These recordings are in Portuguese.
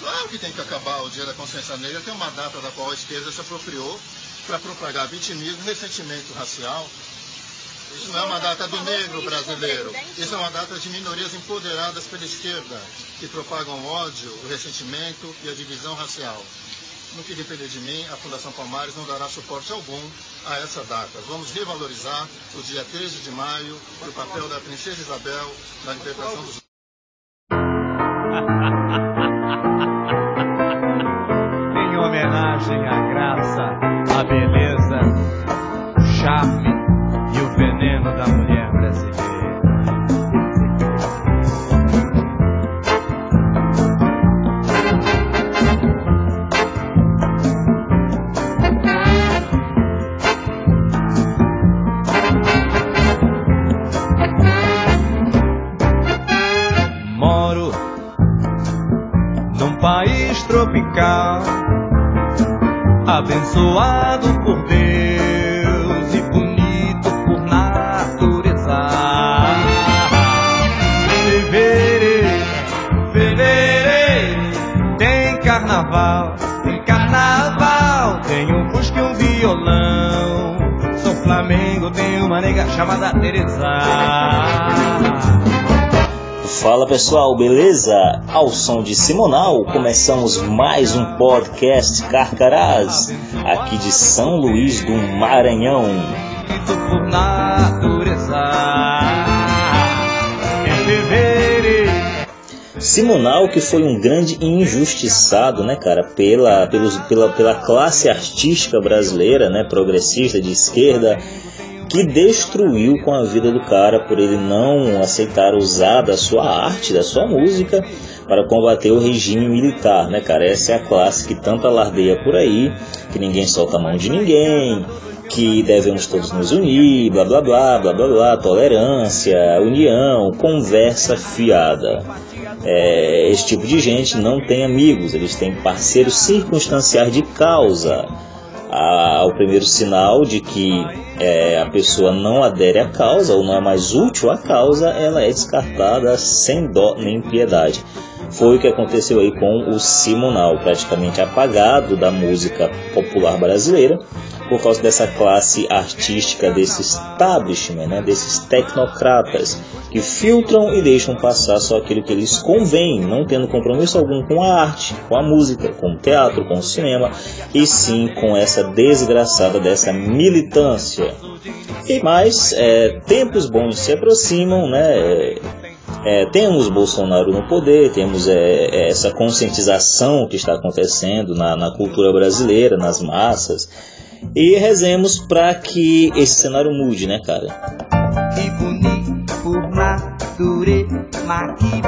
Claro que tem que acabar o Dia da Consciência Negra, é uma data da qual a esquerda se apropriou para propagar vitimismo ressentimento racial. Isso não é uma data do negro brasileiro. Isso é uma data de minorias empoderadas pela esquerda, que propagam ódio, o ressentimento e a divisão racial. No que depender de mim, a Fundação Palmares não dará suporte algum a essa data. Vamos revalorizar o dia 13 de maio e o papel da Princesa Isabel na libertação dos abençoado por Deus e bonito por natureza. Fevereiro, fevereiro, tem carnaval, tem carnaval, tem um fusca e um violão. Sou Flamengo, tenho uma nega chamada Teresa. Fala pessoal, beleza? Ao som de Simonal, começamos mais um podcast Carcarás, aqui de São Luís do Maranhão. Por natureza. Simonal que foi um grande injustiçado, né, cara, pela, pelos, pela, pela classe artística brasileira, né, progressista de esquerda, que destruiu com a vida do cara por ele não aceitar usar da sua arte, da sua música para combater o regime militar, né, cara? Essa é a classe que tanto alardeia por aí, que ninguém solta a mão de ninguém, que devemos todos nos unir, blá blá blá, blá blá blá, tolerância, união, conversa fiada. É, esse tipo de gente não tem amigos, eles têm parceiros circunstanciais de causa. Ah, o primeiro sinal de que é, a pessoa não adere à causa ou não é mais útil à causa, ela é descartada sem dó nem piedade. Foi o que aconteceu aí com o Simonal, praticamente apagado da música popular brasileira, por causa dessa classe artística, desse establishment, né, desses tecnocratas, que filtram e deixam passar só aquilo que lhes convém, não tendo compromisso algum com a arte, com a música, com o teatro, com o cinema, e sim com essa desgraçada dessa militância. E mais, é, tempos bons se aproximam, né? É, temos Bolsonaro no poder, temos é, é, essa conscientização que está acontecendo na, na cultura brasileira, nas massas, e rezemos para que esse cenário mude, né, cara? E bonito por que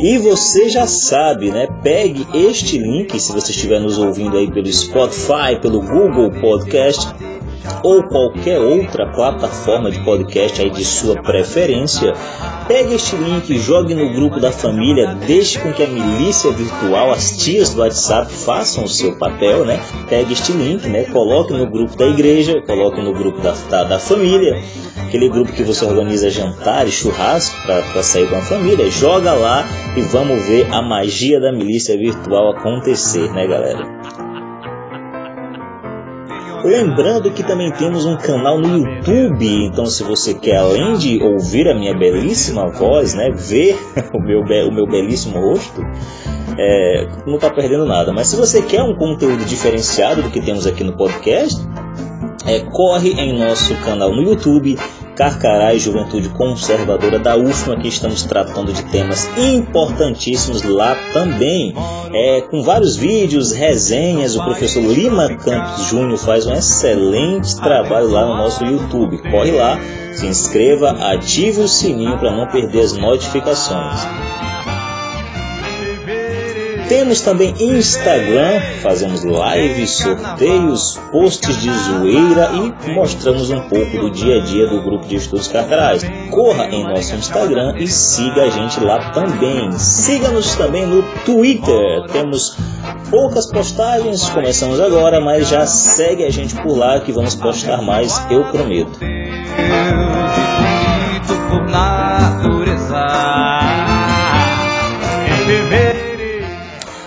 E você já sabe, né? Pegue este link, se você estiver nos ouvindo aí pelo Spotify, pelo Google Podcast ou qualquer outra plataforma de podcast aí de sua preferência. Pegue este link, jogue no grupo da família, deixe com que a milícia virtual, as tias do WhatsApp façam o seu papel, né? Pegue este link, né? Coloque no grupo da igreja, coloque no grupo da, da, da família, aquele grupo que você organiza jantar e churrasco para sair com a família, joga lá e vamos ver a magia da milícia virtual acontecer, né, galera? Lembrando que também temos um canal no YouTube, então se você quer além de ouvir a minha belíssima voz, né, ver o meu, o meu belíssimo rosto, é, não está perdendo nada. Mas se você quer um conteúdo diferenciado do que temos aqui no podcast, é, corre em nosso canal no YouTube, Carcará e Juventude Conservadora da UFMA, que estamos tratando de temas importantíssimos lá também. É, com vários vídeos, resenhas, o professor Lima Campos Júnior faz um excelente trabalho lá no nosso YouTube. Corre lá, se inscreva, ative o sininho para não perder as notificações. Temos também Instagram, fazemos lives, sorteios, posts de zoeira e mostramos um pouco do dia a dia do grupo de estudos carcerais. Corra em nosso Instagram e siga a gente lá também. Siga-nos também no Twitter. Temos poucas postagens, começamos agora, mas já segue a gente por lá que vamos postar mais, eu prometo. por natureza.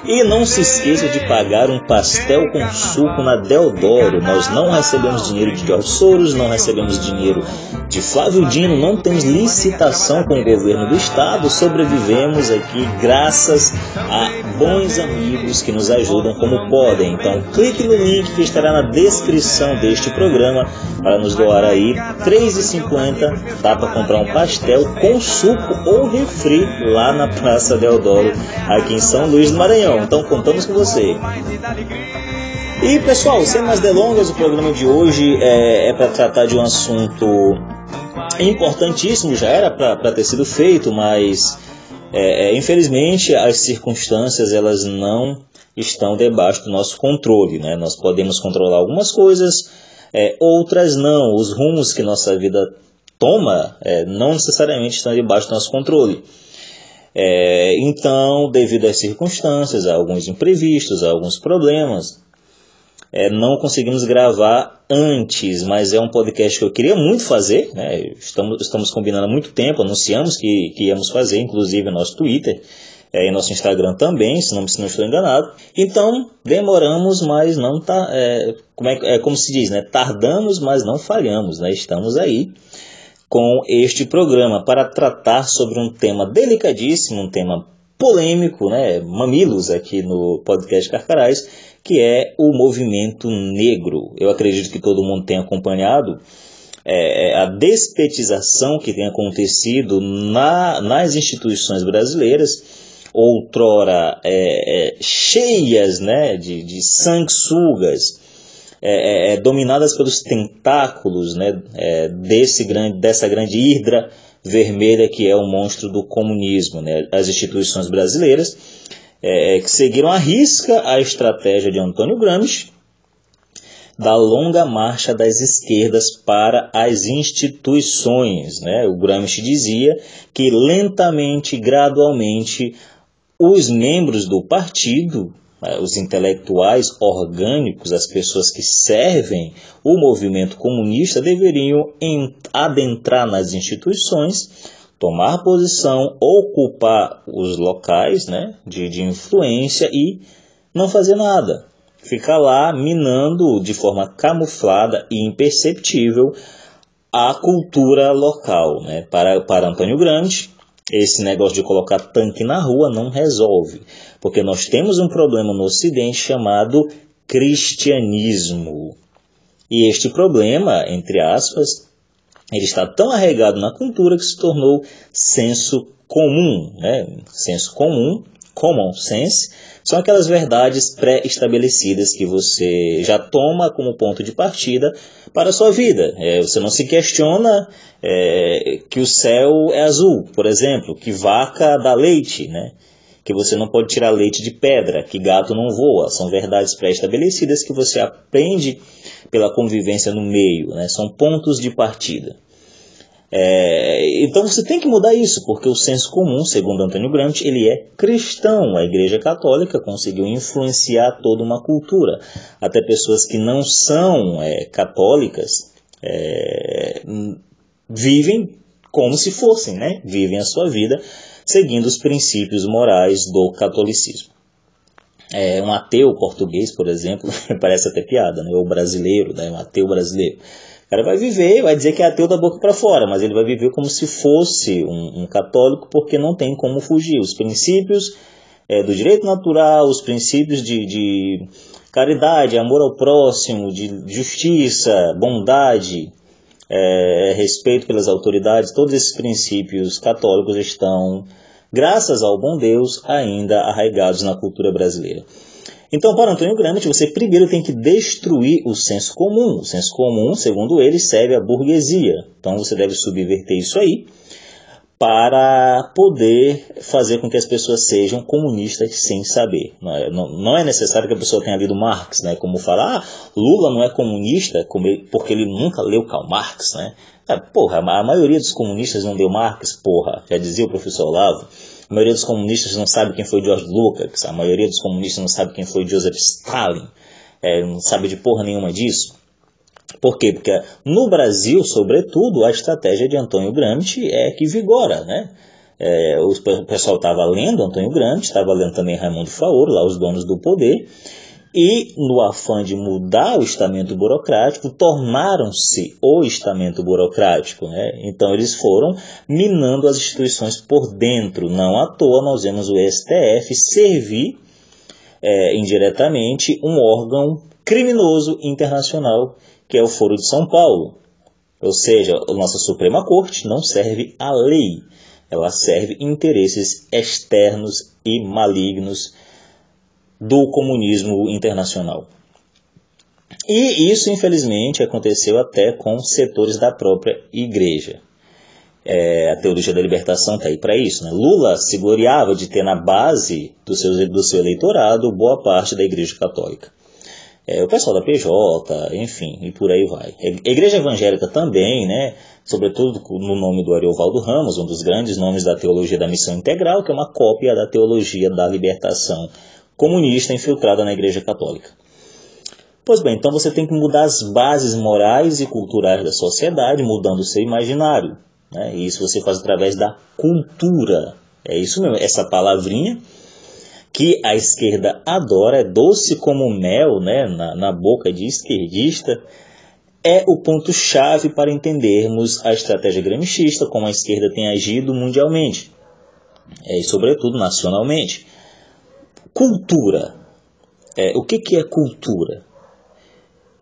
E não se esqueça de pagar um pastel com suco na Deodoro. Nós não recebemos dinheiro de George Soros, não recebemos dinheiro de Flávio Dino, não temos licitação com o governo do estado. Sobrevivemos aqui graças a bons amigos que nos ajudam como podem. Então clique no link que estará na descrição deste programa para nos doar aí R$ 3,50. Dá para comprar um pastel com suco ou refri lá na Praça Deodoro, aqui em São Luís do Maranhão. Então contamos com você. E pessoal, sem mais delongas, o programa de hoje é, é para tratar de um assunto importantíssimo, já era para ter sido feito, mas é, é, infelizmente as circunstâncias elas não estão debaixo do nosso controle. Né? Nós podemos controlar algumas coisas, é, outras não. Os rumos que nossa vida toma é, não necessariamente estão debaixo do nosso controle. É, então, devido às circunstâncias, a alguns imprevistos, a alguns problemas, é, não conseguimos gravar antes, mas é um podcast que eu queria muito fazer. Né? Estamos, estamos combinando há muito tempo, anunciamos que, que íamos fazer, inclusive no nosso Twitter é, e nosso Instagram também, se não, se não estou enganado. Então, demoramos, mas não tá. É, como, é, é, como se diz, né? Tardamos, mas não falhamos, né? Estamos aí com este programa para tratar sobre um tema delicadíssimo, um tema polêmico, né, mamilos aqui no podcast Carcarás, que é o movimento negro. Eu acredito que todo mundo tem acompanhado é, a despetização que tem acontecido na, nas instituições brasileiras, outrora é, é, cheias né, de, de sanguessugas, é, é, é, dominadas pelos tentáculos né, é, desse grande, dessa grande hidra vermelha que é o monstro do comunismo. Né? As instituições brasileiras é, que seguiram à risca a estratégia de Antônio Gramsci da longa marcha das esquerdas para as instituições. Né? O Gramsci dizia que lentamente, gradualmente, os membros do partido os intelectuais orgânicos, as pessoas que servem o movimento comunista, deveriam adentrar nas instituições, tomar posição, ocupar os locais né, de, de influência e não fazer nada. Ficar lá minando de forma camuflada e imperceptível a cultura local. Né? Para, para Antônio Grande, esse negócio de colocar tanque na rua não resolve, porque nós temos um problema no Ocidente chamado cristianismo. E este problema, entre aspas, ele está tão arraigado na cultura que se tornou senso comum, né? Senso comum, common sense, são aquelas verdades pré-estabelecidas que você já toma como ponto de partida para a sua vida. É, você não se questiona é, que o céu é azul, por exemplo, que vaca dá leite, né? que você não pode tirar leite de pedra, que gato não voa. São verdades pré-estabelecidas que você aprende pela convivência no meio, né? são pontos de partida. É, então você tem que mudar isso, porque o senso comum, segundo Antônio Gramsci, ele é cristão. A Igreja Católica conseguiu influenciar toda uma cultura. Até pessoas que não são é, católicas é, vivem como se fossem, né? Vivem a sua vida seguindo os princípios morais do catolicismo. É, um ateu português, por exemplo, parece até piada, né? Ou brasileiro, né? Um ateu brasileiro o cara vai viver, vai dizer que é ateu da boca para fora, mas ele vai viver como se fosse um, um católico, porque não tem como fugir. Os princípios é, do direito natural, os princípios de, de caridade, amor ao próximo, de justiça, bondade, é, respeito pelas autoridades, todos esses princípios católicos estão, graças ao bom Deus, ainda arraigados na cultura brasileira. Então, para Antônio Gramsci, você primeiro tem que destruir o senso comum. O senso comum, segundo ele, serve à burguesia. Então, você deve subverter isso aí para poder fazer com que as pessoas sejam comunistas sem saber. Não é, não, não é necessário que a pessoa tenha lido Marx, né? como falar, ah, Lula não é comunista porque ele nunca leu Karl Marx. Né? Ah, porra, a maioria dos comunistas não leu Marx, porra, já dizia o professor Olavo. A maioria dos comunistas não sabe quem foi George Lucas, a maioria dos comunistas não sabe quem foi Joseph Stalin, é, não sabe de porra nenhuma disso. Por quê? Porque no Brasil, sobretudo, a estratégia de Antônio Gramsci é que vigora, né? É, o pessoal estava lendo Antônio Gramsci, estava lendo também Raimundo Faoro, lá os donos do poder, e no afã de mudar o estamento burocrático, tornaram-se o estamento burocrático. Né? Então eles foram minando as instituições por dentro. Não à toa nós vemos o STF servir é, indiretamente um órgão criminoso internacional que é o Foro de São Paulo. Ou seja, a nossa Suprema Corte não serve à lei, ela serve interesses externos e malignos do comunismo internacional. E isso, infelizmente, aconteceu até com setores da própria igreja. É, a teologia da libertação está aí para isso. Né? Lula se gloriava de ter na base do seu, do seu eleitorado boa parte da igreja católica é, o pessoal da PJ, enfim, e por aí vai. A Igreja Evangélica também, né, sobretudo no nome do Ariovaldo Ramos, um dos grandes nomes da teologia da missão integral, que é uma cópia da teologia da libertação comunista infiltrada na Igreja Católica. Pois bem, então você tem que mudar as bases morais e culturais da sociedade, mudando o seu imaginário. Né? E isso você faz através da cultura. É isso mesmo, essa palavrinha que a esquerda adora, é doce como mel né, na, na boca de esquerdista, é o ponto-chave para entendermos a estratégia gramscista, como a esquerda tem agido mundialmente, é, e sobretudo nacionalmente. Cultura. É, o que, que é cultura?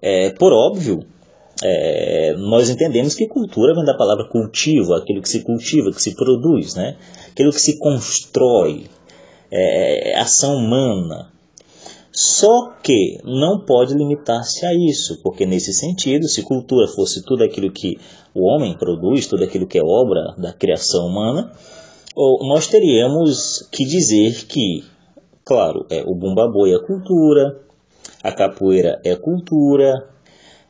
É, por óbvio, é, nós entendemos que cultura vem da palavra cultivo, aquilo que se cultiva, que se produz, né? aquilo que se constrói, é, é, ação humana. Só que não pode limitar-se a isso, porque nesse sentido, se cultura fosse tudo aquilo que o homem produz, tudo aquilo que é obra da criação humana, nós teríamos que dizer que, claro, é, o bumba boi é cultura, a capoeira é cultura,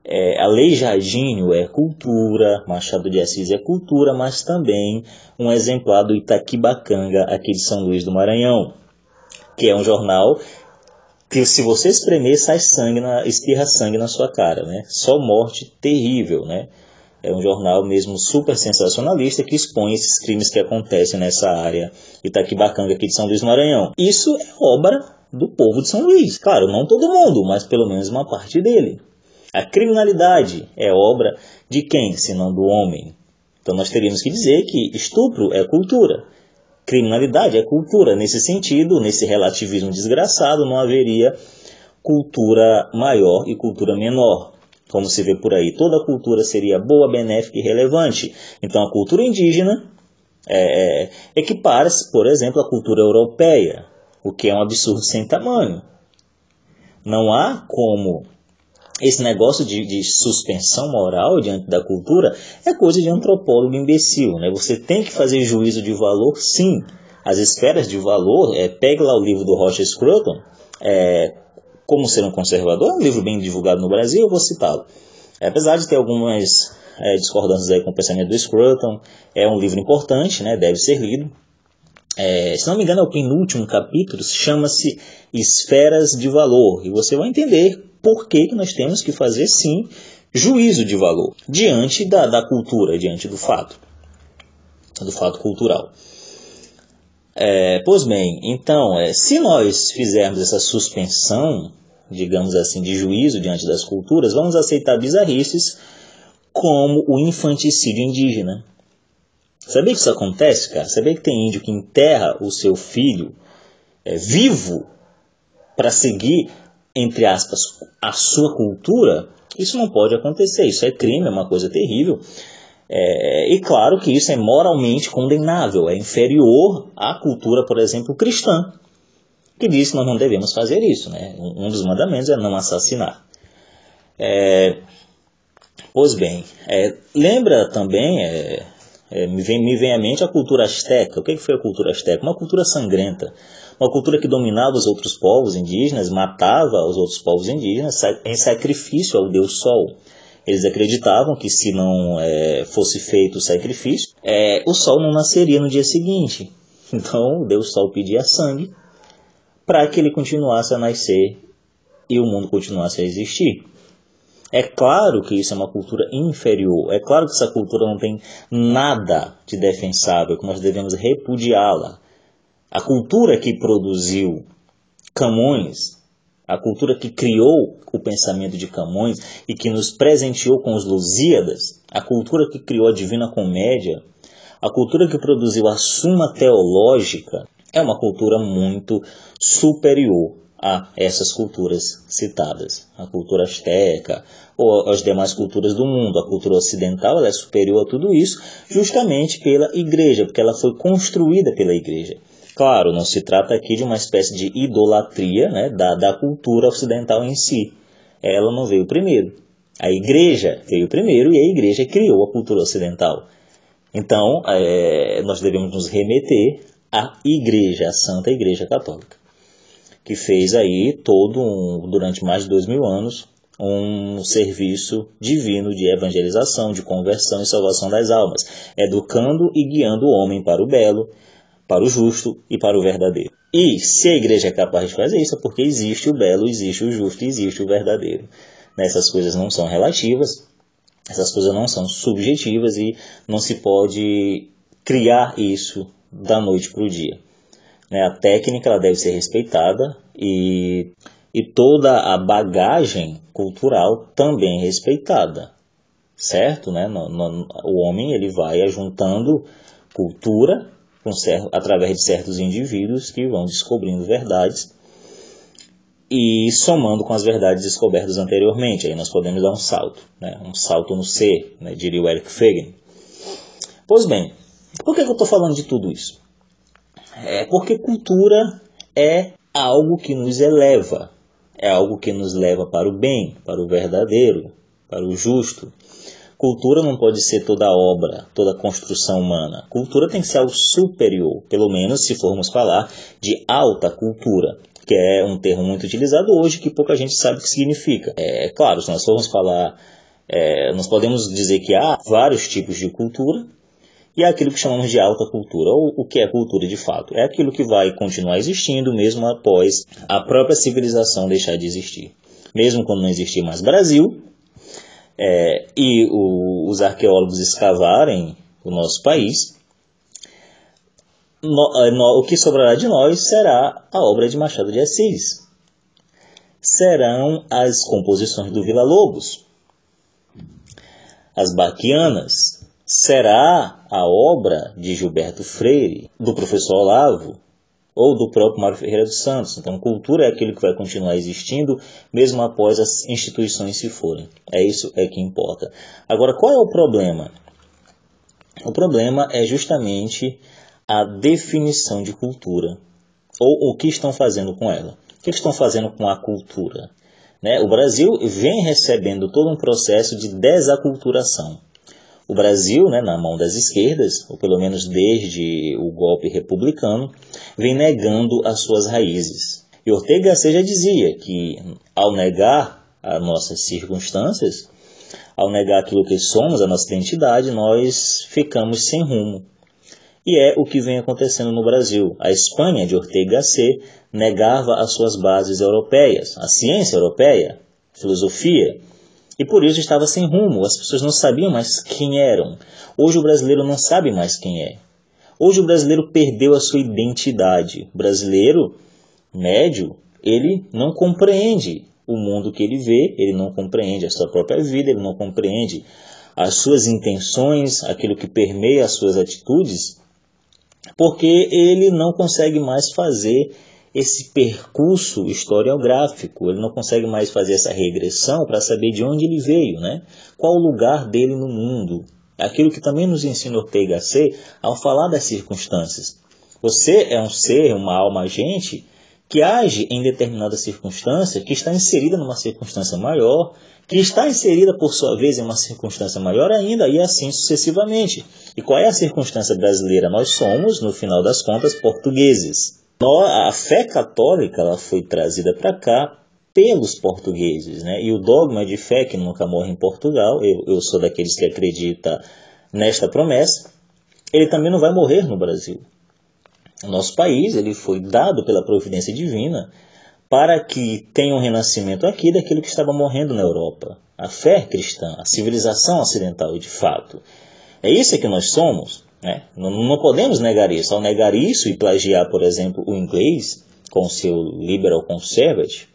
é, Aleijadinho é cultura, Machado de Assis é cultura, mas também um exemplar do Itaquibacanga, aqui de São Luís do Maranhão, que é um jornal que se você espremer, sai sangue, na, espirra sangue na sua cara, né? Só morte terrível, né? É um jornal mesmo super sensacionalista que expõe esses crimes que acontecem nessa área Itaquibacanga aqui de São Luís do Maranhão. Isso é obra do povo de São Luís. Claro, não todo mundo, mas pelo menos uma parte dele. A criminalidade é obra de quem, senão do homem? Então nós teríamos que dizer que estupro é cultura, criminalidade é cultura. Nesse sentido, nesse relativismo desgraçado, não haveria cultura maior e cultura menor. Como se vê por aí, toda cultura seria boa, benéfica e relevante. Então a cultura indígena é, é equipara-se, por exemplo, à cultura europeia, o que é um absurdo sem tamanho. Não há como esse negócio de, de, suspensão moral diante da cultura é coisa de antropólogo imbecil. Né? Você tem que fazer juízo de valor, sim. As esferas de valor, é, pegue lá o livro do Roger Scruton, é, Como Ser um Conservador, um livro bem divulgado no Brasil, eu vou citá-lo. Apesar de ter algumas é, discordâncias aí com o pensamento do Scruton, é um livro importante, né, deve ser lido. É, se não me engano, é o penúltimo capítulo, chama-se Esferas de Valor, e você vai entender por que, que nós temos que fazer sim juízo de valor diante da, da cultura, diante do fato, do fato cultural. É, pois bem, então, é, se nós fizermos essa suspensão, digamos assim, de juízo diante das culturas, vamos aceitar bizarrices como o infanticídio indígena. Sabia que isso acontece, cara? Sabia que tem índio que enterra o seu filho é, vivo para seguir entre aspas, a sua cultura, isso não pode acontecer. Isso é crime, é uma coisa terrível. É, e claro que isso é moralmente condenável, é inferior à cultura, por exemplo, cristã, que diz que nós não devemos fazer isso. Né? Um dos mandamentos é não assassinar. É, pois bem, é, lembra também, é, É, me, vem, me vem à mente a cultura asteca. O que foi a cultura asteca? Uma cultura sangrenta. Uma cultura que dominava os outros povos indígenas, matava os outros povos indígenas em sacrifício ao deus Sol. Eles acreditavam que se não é, fosse feito o sacrifício, é, o sol não nasceria no dia seguinte. Então Deus Sol pedia sangue para que ele continuasse a nascer e o mundo continuasse a existir. É claro que isso é uma cultura inferior, é claro que essa cultura não tem nada de defensável, que nós devemos repudiá-la. A cultura que produziu Camões, a cultura que criou o pensamento de Camões e que nos presenteou com os Lusíadas, a cultura que criou a Divina Comédia, a cultura que produziu a Suma Teológica, é uma cultura muito superior a essas culturas citadas. A cultura asteca ou as demais culturas do mundo. A cultura ocidental é superior a tudo isso justamente pela igreja, porque ela foi construída pela igreja. Claro, não se trata aqui de uma espécie de idolatria né, da, da cultura ocidental em si. Ela não veio primeiro. A igreja veio primeiro e a igreja criou a cultura ocidental. Então, é, nós devemos nos remeter à igreja, à Santa Igreja Católica que fez aí todo um, durante mais de dois mil anos um serviço divino de evangelização, de conversão e salvação das almas, educando e guiando o homem para o belo, para o justo e para o verdadeiro. E se a igreja é capaz de fazer isso, é porque existe o belo, existe o justo e existe o verdadeiro. Essas coisas não são relativas, essas coisas não são subjetivas e não se pode criar isso da noite para o dia. Né? A técnica ela deve ser respeitada e, e toda a bagagem cultural também respeitada, certo? Né? O homem ele vai ajuntando cultura através de certos indivíduos que vão descobrindo verdades e somando com as verdades descobertas anteriormente. Aí nós podemos dar um salto, né? um salto no ser, né? diria o Eric Fagan. Pois bem, por que, que eu estou falando de tudo isso? É porque cultura é algo que nos eleva, é algo que nos leva para o bem, para o verdadeiro, para o justo. Cultura não pode ser toda obra, toda construção humana. Cultura tem que ser algo superior, pelo menos se formos falar de alta cultura, que é um termo muito utilizado hoje que pouca gente sabe o que significa. É claro, se nós formos falar, é, nós podemos dizer que há vários tipos de cultura, e é aquilo que chamamos de alta cultura, ou o que é cultura de fato. É aquilo que vai continuar existindo mesmo após a própria civilização deixar de existir. Mesmo quando não existir mais Brasil, é, e o, os arqueólogos escavarem o nosso país, no, é, no, o que sobrará de nós será a obra de Machado de Assis. Serão as composições do Vila Lobos, as baquianas, será a obra de Gilberto Freire, do professor Olavo ou do próprio Mário Ferreira dos Santos. Então, cultura é aquilo que vai continuar existindo mesmo após as instituições se forem. É isso é que importa. Agora, qual é o problema? O problema é justamente a definição de cultura ou o que estão fazendo com ela. O que estão fazendo com a cultura? Né? O Brasil vem recebendo todo um processo de desaculturação. O Brasil, né, na mão das esquerdas, ou pelo menos desde o golpe republicano, vem negando as suas raízes. E Ortega Gasset já dizia que, ao negar as nossas circunstâncias, ao negar aquilo que somos, a nossa identidade, nós ficamos sem rumo. E é o que vem acontecendo no Brasil. A Espanha, de Ortega Gasset, negava as suas bases europeias, a ciência europeia, filosofia, e por isso estava sem rumo, as pessoas não sabiam mais quem eram. Hoje o brasileiro não sabe mais quem é. Hoje o brasileiro perdeu a sua identidade. O brasileiro médio, ele não compreende o mundo que ele vê, ele não compreende a sua própria vida, ele não compreende as suas intenções, aquilo que permeia as suas atitudes, porque ele não consegue mais fazer esse percurso historiográfico, ele não consegue mais fazer essa regressão para saber de onde ele veio, né? qual o lugar dele no mundo. Aquilo que também nos ensina Ortega C ao falar das circunstâncias. Você é um ser, uma alma agente, que age em determinada circunstância, que está inserida numa circunstância maior, que está inserida por sua vez em uma circunstância maior ainda, e assim sucessivamente. E qual é a circunstância brasileira? Nós somos, no final das contas, portugueses. A fé católica ela foi trazida para cá pelos portugueses, né? E o dogma de fé que nunca morre em Portugal, eu, eu sou daqueles que acredita nesta promessa, ele também não vai morrer no Brasil. O nosso país ele foi dado pela providência divina para que tenha um renascimento aqui daquilo que estava morrendo na Europa. A fé cristã, a civilização ocidental, de fato. É isso que nós somos. Né? Não, não podemos negar isso. Ao negar isso e plagiar, por exemplo, o inglês com seu liberal conservative,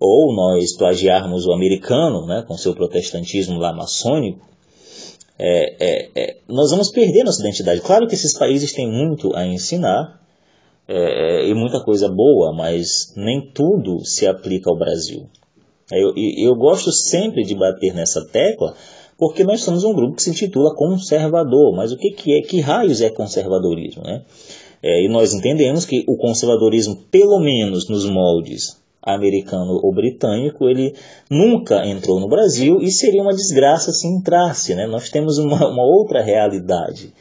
ou nós plagiarmos o americano né, com seu protestantismo lá maçônico, é, é, é, nós vamos perder nossa identidade. Claro que esses países têm muito a ensinar é, e muita coisa boa, mas nem tudo se aplica ao Brasil. Eu, eu gosto sempre de bater nessa tecla porque nós somos um grupo que se intitula conservador. Mas o que, que é? Que raios é conservadorismo? Né? É, e nós entendemos que o conservadorismo, pelo menos nos moldes americano ou britânico, ele nunca entrou no Brasil e seria uma desgraça se entrasse. Né? Nós temos uma, uma outra realidade.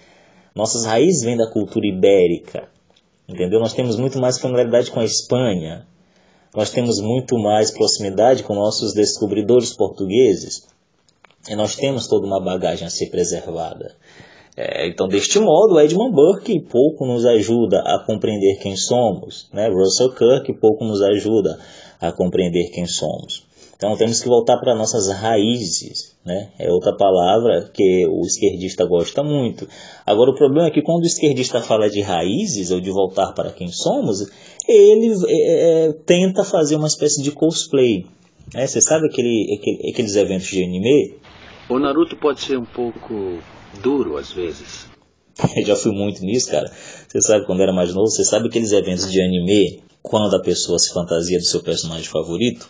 Nossas raízes vêm da cultura ibérica. Entendeu? Nós temos muito mais familiaridade com a Espanha. Nós temos muito mais proximidade com nossos descobridores portugueses. E nós temos toda uma bagagem a ser preservada. É, então, deste modo, Edmund Burke pouco nos ajuda a compreender quem somos, né? Russell Kirk pouco nos ajuda a compreender quem somos. Então, temos que voltar para nossas raízes, né? É outra palavra que o esquerdista gosta muito. Agora, o problema é que quando o esquerdista fala de raízes ou de voltar para quem somos, ele é, é tenta fazer uma espécie de cosplay. Né? Você sabe aquele, aquele, aqueles eventos de anime? O Naruto pode ser um pouco duro às vezes. Já fui muito nisso, cara. Você sabe quando era mais novo, você sabe aqueles eventos de anime, quando a pessoa se fantasia do seu personagem favorito?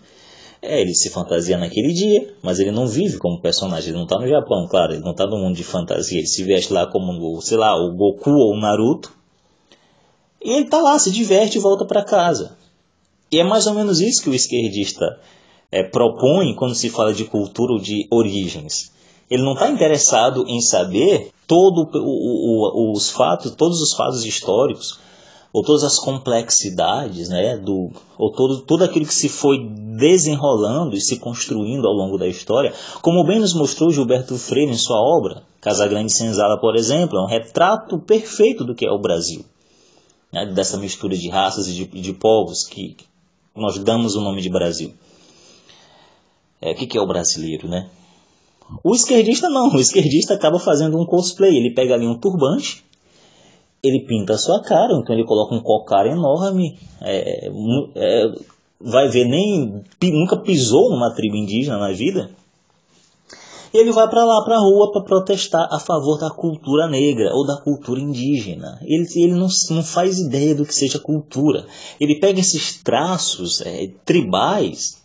É, ele se fantasia naquele dia, mas ele não vive como personagem, ele não está no Japão, claro, ele não está no mundo de fantasia, ele se veste lá como, sei lá, o Goku ou o Naruto. E ele está lá, se diverte e volta para casa. E é mais ou menos isso que o esquerdista é, propõe quando se fala de cultura ou de origens. Ele não está interessado em saber todo o, o, os fatos, todos os fatos históricos, ou todas as complexidades, né, do, ou todo, tudo aquilo que se foi desenrolando e se construindo ao longo da história, como bem nos mostrou Gilberto Freire em sua obra, Casagrande Senzala, por exemplo, é um retrato perfeito do que é o Brasil, né, dessa mistura de raças e de, de povos que nós damos o nome de Brasil. É, o que, que é o brasileiro, né? O esquerdista não, o esquerdista acaba fazendo um cosplay, ele pega ali um turbante, ele pinta a sua cara, então ele coloca um cocar enorme, é, é, vai ver nem nunca pisou numa tribo indígena na vida, e ele vai para lá para a rua para protestar a favor da cultura negra ou da cultura indígena. Ele, ele não, não faz ideia do que seja cultura. Ele pega esses traços é, tribais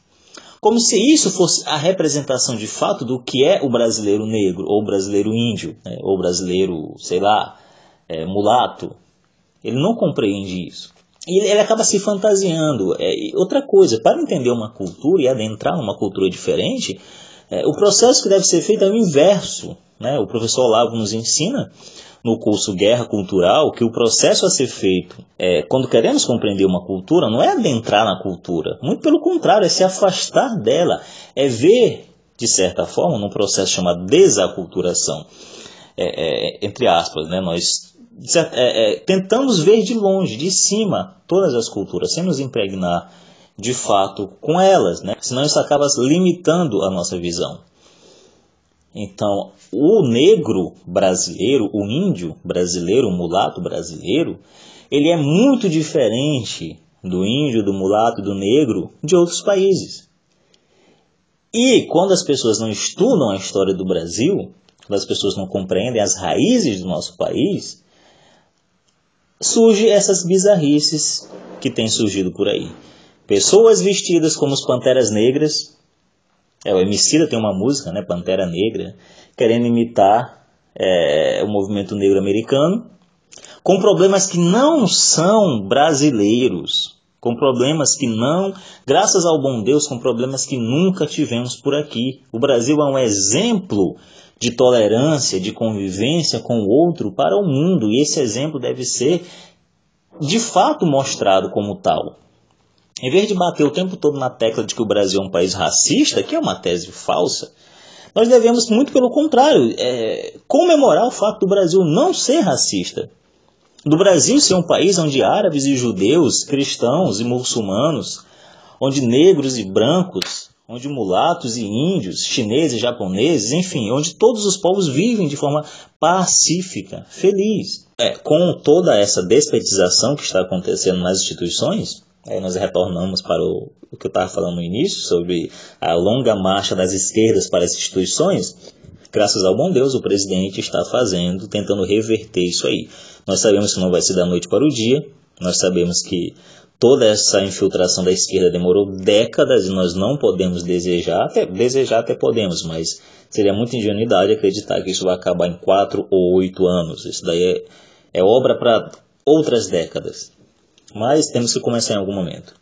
como se isso fosse a representação de fato do que é o brasileiro negro, ou brasileiro índio, né, ou brasileiro, sei lá, é, mulato. Ele não compreende isso. E ele, acaba se fantasiando. É, outra coisa, para entender uma cultura e adentrar numa cultura diferente, é, o processo que deve ser feito é o inverso. Né? O professor Olavo nos ensina no curso Guerra Cultural que o processo a ser feito é, quando queremos compreender uma cultura não é adentrar na cultura, muito pelo contrário, é se afastar dela, é ver, de certa forma, num processo chamado desaculturação, é, é, entre aspas, né, nós é, é, tentamos ver de longe, de cima, todas as culturas, sem nos impregnar de fato com elas, né? senão isso acaba limitando a nossa visão. Então, o negro brasileiro, o índio brasileiro, o mulato brasileiro, ele é muito diferente do índio, do mulato, do negro de outros países. E quando as pessoas não estudam a história do Brasil, quando as pessoas não compreendem as raízes do nosso país, surgem essas bizarrices que têm surgido por aí. Pessoas vestidas como os panteras negras, é, o Emicida tem uma música, né, Pantera Negra, querendo imitar é, o movimento negro americano, com problemas que não são brasileiros. com problemas que não, graças ao bom Deus, com problemas que nunca tivemos por aqui. O Brasil é um exemplo de tolerância, de convivência com o outro para o mundo, e esse exemplo deve ser de fato mostrado como tal. Em vez de bater o tempo todo na tecla de que o Brasil é um país racista, que é uma tese falsa, nós devemos, muito pelo contrário, é, comemorar o fato do Brasil não ser racista. Do Brasil ser um país onde árabes e judeus, cristãos e muçulmanos, onde negros e brancos onde mulatos e índios, chineses, e japoneses, enfim, onde todos os povos vivem de forma pacífica, feliz. É, com toda essa despetização que está acontecendo nas instituições, Aí nós retornamos para o, o que eu estava falando no início, sobre a longa marcha das esquerdas para as instituições. Graças ao bom Deus, o presidente está fazendo, tentando reverter isso aí. Nós sabemos que não vai ser da noite para o dia, nós sabemos que toda essa infiltração da esquerda demorou décadas e nós não podemos desejar, até, desejar até podemos, mas seria muita ingenuidade acreditar que isso vai acabar em quatro ou oito anos. Isso daí é, é obra para outras décadas. Mas temos que começar em algum momento.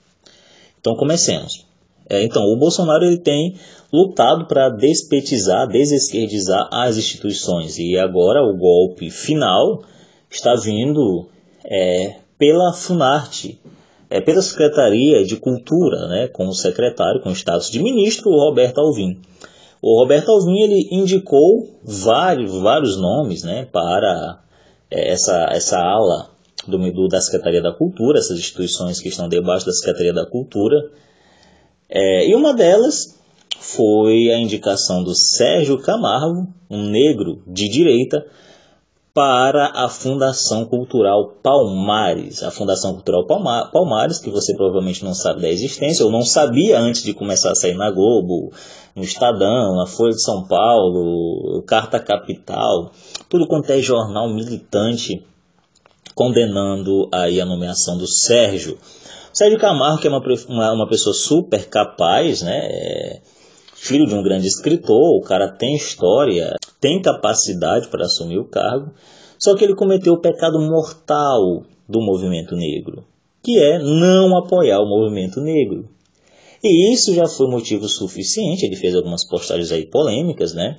Então comecemos. É, então, o Bolsonaro ele tem lutado para despetizar, desesquerdizar as instituições. E agora o golpe final está vindo é, pela Funarte, é, pela Secretaria de Cultura, né, com o secretário, com o status de ministro, o Roberto Alvim. O Roberto Alvim ele indicou vários, vários nomes né, para é, essa, essa ala do, do, da Secretaria da Cultura, essas instituições que estão debaixo da Secretaria da Cultura. É, e uma delas foi a indicação do Sérgio Camargo, um negro de direita, para a Fundação Cultural Palmares. A Fundação Cultural Palmares, que você provavelmente não sabe da existência, ou não sabia antes de começar a sair na Globo, no Estadão, na Folha de São Paulo, Carta Capital, tudo quanto é jornal militante condenando aí a nomeação do Sérgio. Sérgio Camargo, que é uma, uma, uma pessoa super capaz, né? É filho de um grande escritor, o cara tem história, tem capacidade para assumir o cargo, só que ele cometeu o pecado mortal do movimento negro, que é não apoiar o movimento negro. E isso já foi motivo suficiente, ele fez algumas postagens aí polêmicas, né?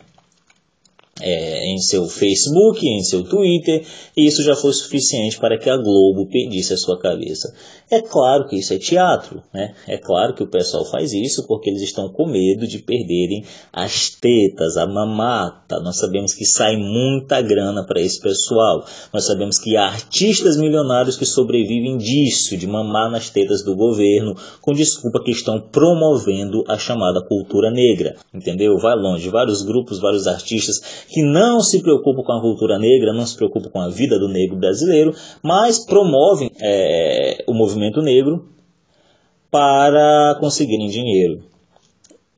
É, em seu Facebook, em seu Twitter, e isso já foi suficiente para que a Globo pedisse a sua cabeça. É claro que isso é teatro, né? É claro que o pessoal faz isso porque eles estão com medo de perderem as tetas, a mamata. Nós sabemos que sai muita grana para esse pessoal. Nós sabemos que há artistas milionários que sobrevivem disso, de mamar nas tetas do governo, com desculpa que estão promovendo a chamada cultura negra. Entendeu? Vai longe. Vários grupos, vários artistas que não se preocupam com a cultura negra, não se preocupam com a vida do negro brasileiro, mas promovem é, o movimento negro para conseguirem dinheiro.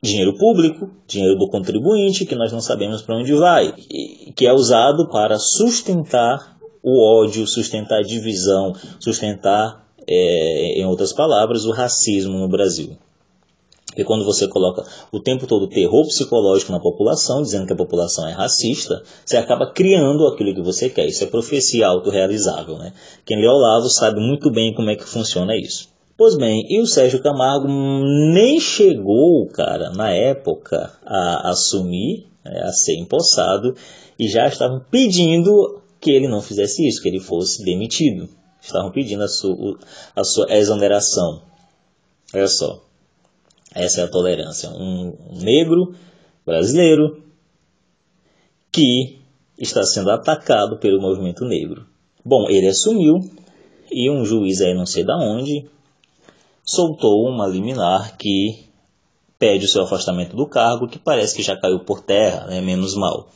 Dinheiro público, dinheiro do contribuinte, que nós não sabemos para onde vai, que é usado para sustentar o ódio, sustentar a divisão, sustentar, é, em outras palavras, o racismo no Brasil. Porque quando você coloca o tempo todo terror psicológico na população, dizendo que a população é racista, você acaba criando aquilo que você quer. Isso é profecia autorrealizável. Né? Quem lê Olavo sabe muito bem como é que funciona isso. Pois bem, e o Sérgio Camargo nem chegou, cara, na época, a assumir, né, a ser empossado, e já estavam pedindo que ele não fizesse isso, que ele fosse demitido. Estavam pedindo a sua, a sua exoneração. Olha só. Essa é a tolerância. Um negro brasileiro que está sendo atacado pelo movimento negro. Bom, ele assumiu e um juiz aí não sei da onde soltou uma liminar que pede o seu afastamento do cargo, que parece que já caiu por terra, né, menos mal.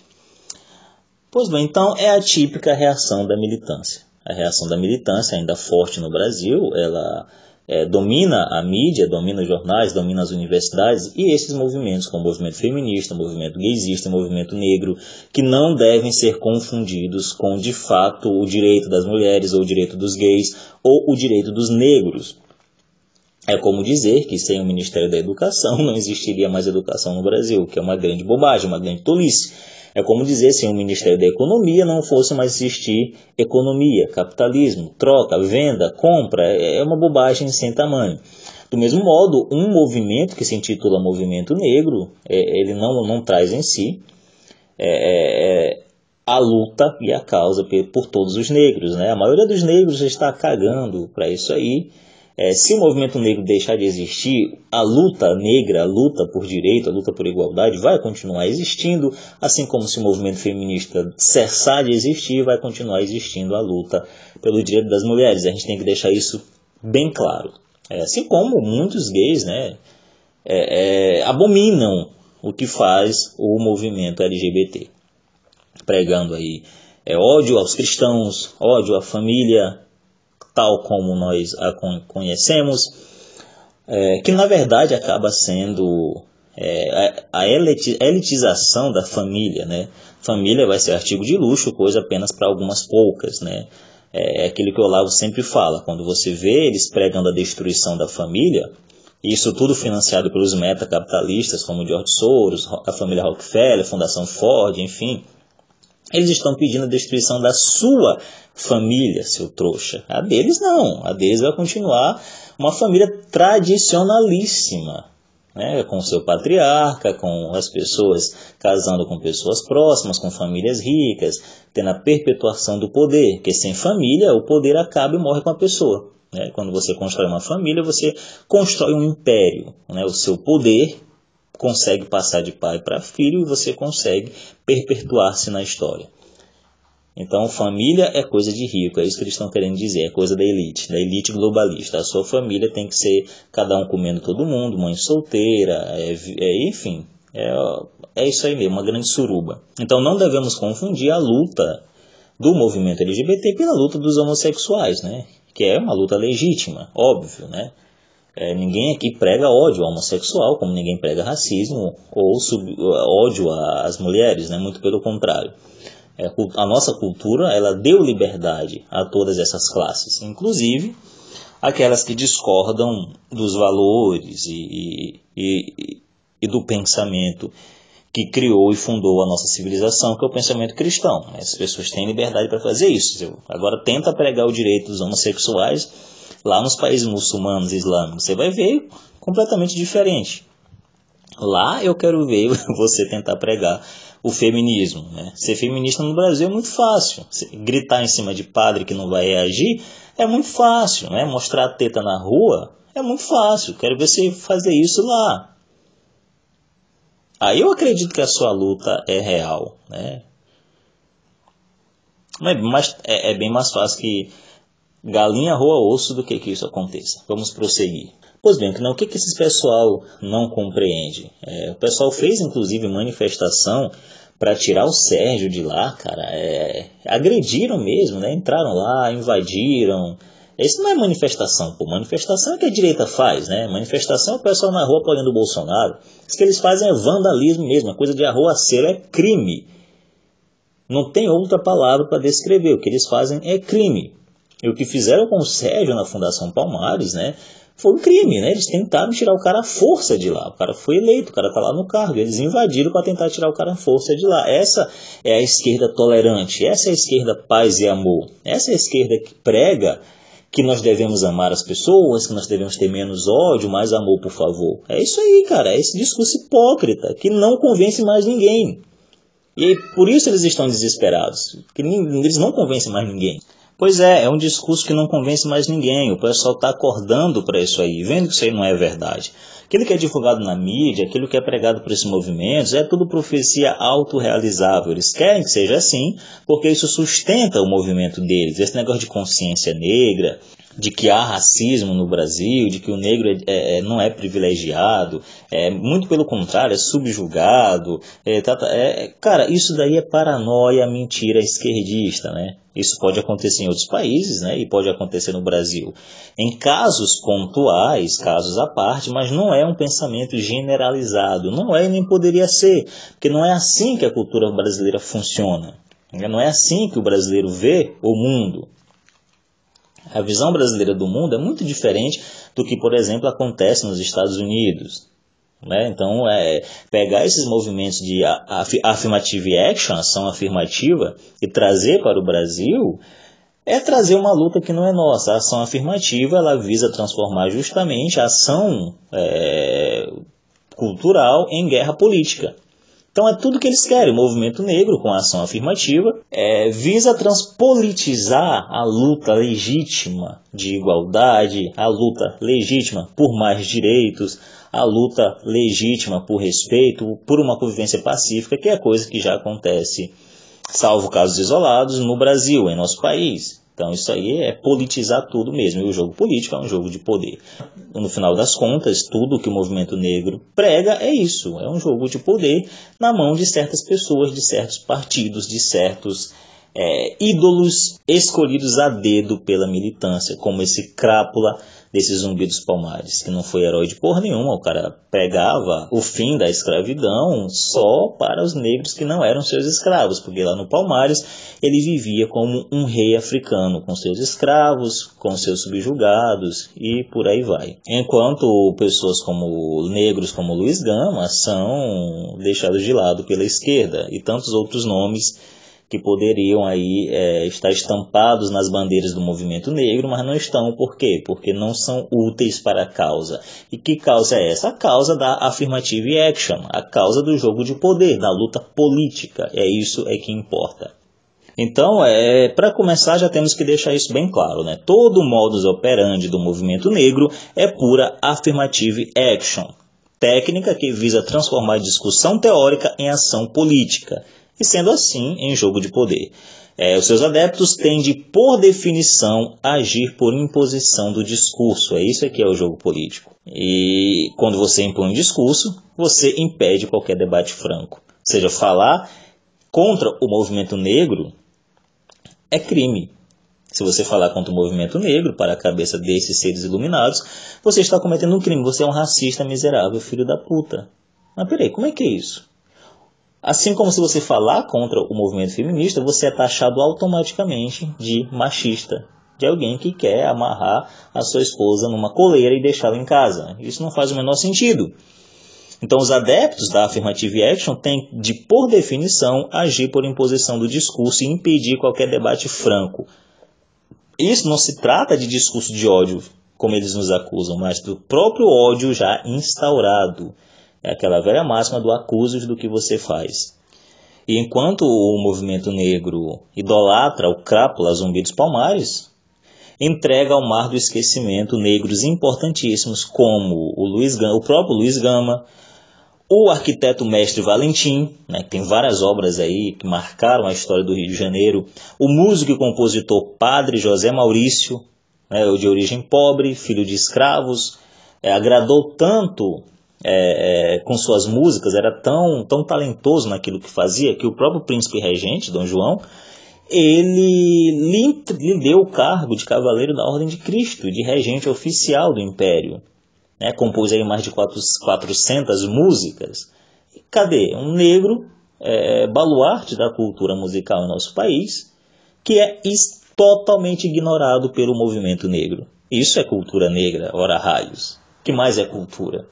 Pois bem, então é a típica reação da militância. A reação da militância, ainda forte no Brasil, ela é, domina a mídia, domina os jornais, domina as universidades e esses movimentos, como o movimento feminista, o movimento gaysista, o movimento negro, que não devem ser confundidos com de fato o direito das mulheres ou o direito dos gays ou o direito dos negros. É como dizer que sem o Ministério da Educação não existiria mais educação no Brasil, que é uma grande bobagem, uma grande tolice. É como dizer sem o Ministério da Economia não fosse mais existir economia, capitalismo, troca, venda, compra. É uma bobagem sem tamanho. Do mesmo modo, um movimento que se intitula Movimento Negro, é, ele não, não traz em si é, é, a luta e a causa por todos os negros. Né? A maioria dos negros está cagando para isso aí. É, se o movimento negro deixar de existir, a luta negra, a luta por direito, a luta por igualdade vai continuar existindo, assim como se o movimento feminista cessar de existir, vai continuar existindo a luta pelo direito das mulheres. A gente tem que deixar isso bem claro. É, assim como muitos gays né, é, é abominam o que faz o movimento LGBT, pregando aí é, ódio aos cristãos, ódio à família, tal como nós a conhecemos, é, que na verdade acaba sendo é, a elitização da família, né? Família vai ser artigo de luxo, coisa apenas para algumas poucas, né? É, é aquilo que o Olavo sempre fala, quando você vê eles pregando a destruição da família, isso tudo financiado pelos metacapitalistas como George Soros, a família Rockefeller, Fundação Ford, enfim. Eles estão pedindo a destruição da sua família, seu trouxa. A deles não. A deles vai continuar uma família tradicionalíssima, né, com seu patriarca, com as pessoas casando com pessoas próximas, com famílias ricas, tendo a perpetuação do poder, porque sem família o poder acaba e morre com a pessoa. Né? Quando você constrói uma família, você constrói um império. Né? O seu poder consegue passar de pai para filho e você consegue perpetuar-se na história. Então, família é coisa de rico, é isso que eles estão querendo dizer, é coisa da elite, da elite globalista. A sua família tem que ser cada um comendo todo mundo, mãe solteira, é, é, enfim, é, é isso aí mesmo, uma grande suruba. Então, não devemos confundir a luta do movimento LGBT pela luta dos homossexuais, né? que é uma luta legítima, óbvio, né? É, ninguém aqui prega ódio ao homossexual, como ninguém prega racismo ou sub, ódio às mulheres, né? muito pelo contrário. É, a nossa cultura ela deu liberdade a todas essas classes, inclusive aquelas que discordam dos valores e, e, e, e do pensamento que criou e fundou a nossa civilização, que é o pensamento cristão. As pessoas têm liberdade para fazer isso. Agora tenta pregar o direito dos homossexuais lá nos países muçulmanos e islâmicos. Você vai ver completamente diferente. Lá eu quero ver você tentar pregar o feminismo. Né? Ser feminista no Brasil é muito fácil. Gritar em cima de padre que não vai reagir é muito fácil. Né? Mostrar a teta na rua é muito fácil. Quero ver você fazer isso lá. Aí eu acredito que a sua luta é real, né? Mas é, é bem mais fácil que galinha roa osso do que que isso aconteça. Vamos prosseguir. Pois bem, o que, que esse pessoal não compreende? É, o pessoal fez inclusive manifestação para tirar o Sérgio de lá, cara. É, agrediram mesmo, né? Entraram lá, invadiram, isso não é manifestação, pô. Manifestação é que a direita faz, né? Manifestação é o pessoal na rua apoiando o Bolsonaro. Isso que eles fazem é vandalismo mesmo, a coisa de arruaceiro é crime. Não tem outra palavra para descrever. O que eles fazem é crime. E o que fizeram com o Sérgio na Fundação Palmares, né? Foi um crime, né? Eles tentaram tirar o cara à força de lá. O cara foi eleito, o cara tá lá no cargo. Eles invadiram para tentar tirar o cara à força de lá. Essa é a esquerda tolerante. Essa é a esquerda paz e amor. Essa é a esquerda que prega que nós devemos amar as pessoas, que nós devemos ter menos ódio, mais amor, por favor. É isso aí, cara. É esse discurso hipócrita que não convence mais ninguém. E por isso eles estão desesperados, que eles não convencem mais ninguém. Pois é, é um discurso que não convence mais ninguém. O pessoal está acordando para isso aí, vendo que isso aí não é verdade. Aquilo que é divulgado na mídia, aquilo que é pregado por esses movimentos, é tudo profecia autorrealizável. Eles querem que seja assim, porque isso sustenta o movimento deles. Esse negócio de consciência negra, de que há racismo no Brasil, de que o negro é, é, não é privilegiado, é, muito pelo contrário, é subjugado. É, tá, tá é, cara, isso daí é paranoia, mentira esquerdista, né? Isso pode acontecer em outros países, né? E pode acontecer no Brasil. Em casos pontuais, casos à parte, mas não é um pensamento generalizado. Não é e nem poderia ser, porque não é assim que a cultura brasileira funciona. Não é assim que o brasileiro vê o mundo. A visão brasileira do mundo é muito diferente do que, por exemplo, acontece nos Estados Unidos. Né? Então, é, pegar esses movimentos de affirmative action, ação afirmativa, e trazer para o Brasil é trazer uma luta que não é nossa. A ação afirmativa ela visa transformar justamente a ação é, cultural em guerra política. Então é tudo que eles querem. O movimento negro, com a ação afirmativa, é, visa transpolitizar a luta legítima de igualdade, a luta legítima por mais direitos, a luta legítima por respeito, por uma convivência pacífica, que é coisa que já acontece, salvo casos isolados, no Brasil, em nosso país. Então isso aí é politizar tudo mesmo. E o jogo político é um jogo de poder. No final das contas, tudo que o movimento negro prega é isso. É um jogo de poder na mão de certas pessoas, de certos partidos, de certos é, ídolos escolhidos a dedo pela militância, como esse crápula desse zumbi dos palmares, que não foi herói de porra nenhuma, o cara pregava o fim da escravidão só para os negros que não eram seus escravos, porque lá no Palmares ele vivia como um rei africano, com seus escravos, com seus subjugados e por aí vai. Enquanto pessoas como negros como Luiz Gama são deixados de lado pela esquerda e tantos outros nomes que poderiam aí é, estar estampados nas bandeiras do movimento negro, mas não estão. Por quê? Porque não são úteis para a causa. E que causa é essa? A causa da affirmative action, a causa do jogo de poder, da luta política. É isso é que importa. Então, é, para começar, já temos que deixar isso bem claro. Né? Todo o modus operandi do movimento negro é pura affirmative action, técnica que visa transformar discussão teórica em ação política e sendo assim em jogo de poder. É, os seus adeptos tendem, por definição, agir por imposição do discurso. É isso que é o jogo político. E quando você impõe um discurso, você impede qualquer debate franco. Ou seja, falar contra o movimento negro é crime. Se você falar contra o movimento negro, para a cabeça desses seres iluminados, você está cometendo um crime. Você é um racista miserável, filho da puta. Mas peraí, como é que é isso? Assim como se você falar contra o movimento feminista, você é taxado automaticamente de machista, de alguém que quer amarrar a sua esposa numa coleira e deixá-la em casa. Isso não faz o menor sentido. Então, os adeptos da affirmative action têm de, por definição, agir por imposição do discurso e impedir qualquer debate franco. Isso não se trata de discurso de ódio, como eles nos acusam, mas do próprio ódio já instaurado. É aquela velha máxima do acusos do que você faz. E enquanto o movimento negro idolatra o crápula zumbi dos palmares, entrega ao mar do esquecimento negros importantíssimos como o, Luiz Gama, o próprio Luiz Gama, o arquiteto mestre Valentim, né, que tem várias obras aí que marcaram a história do Rio de Janeiro, o músico e compositor Padre José Maurício, né, de origem pobre, filho de escravos, é, agradou tanto é, é, com suas músicas, era tão, tão talentoso naquilo que fazia, que o próprio príncipe regente, Dom João, ele lhe, lhe deu o cargo de cavaleiro da Ordem de Cristo, de regente oficial do Império. Né? Compôs aí mais de 400 músicas. Cadê? Um negro, é, baluarte da cultura musical no nosso país, que é totalmente ignorado pelo movimento negro. Isso é cultura negra, ora raios. que mais é cultura?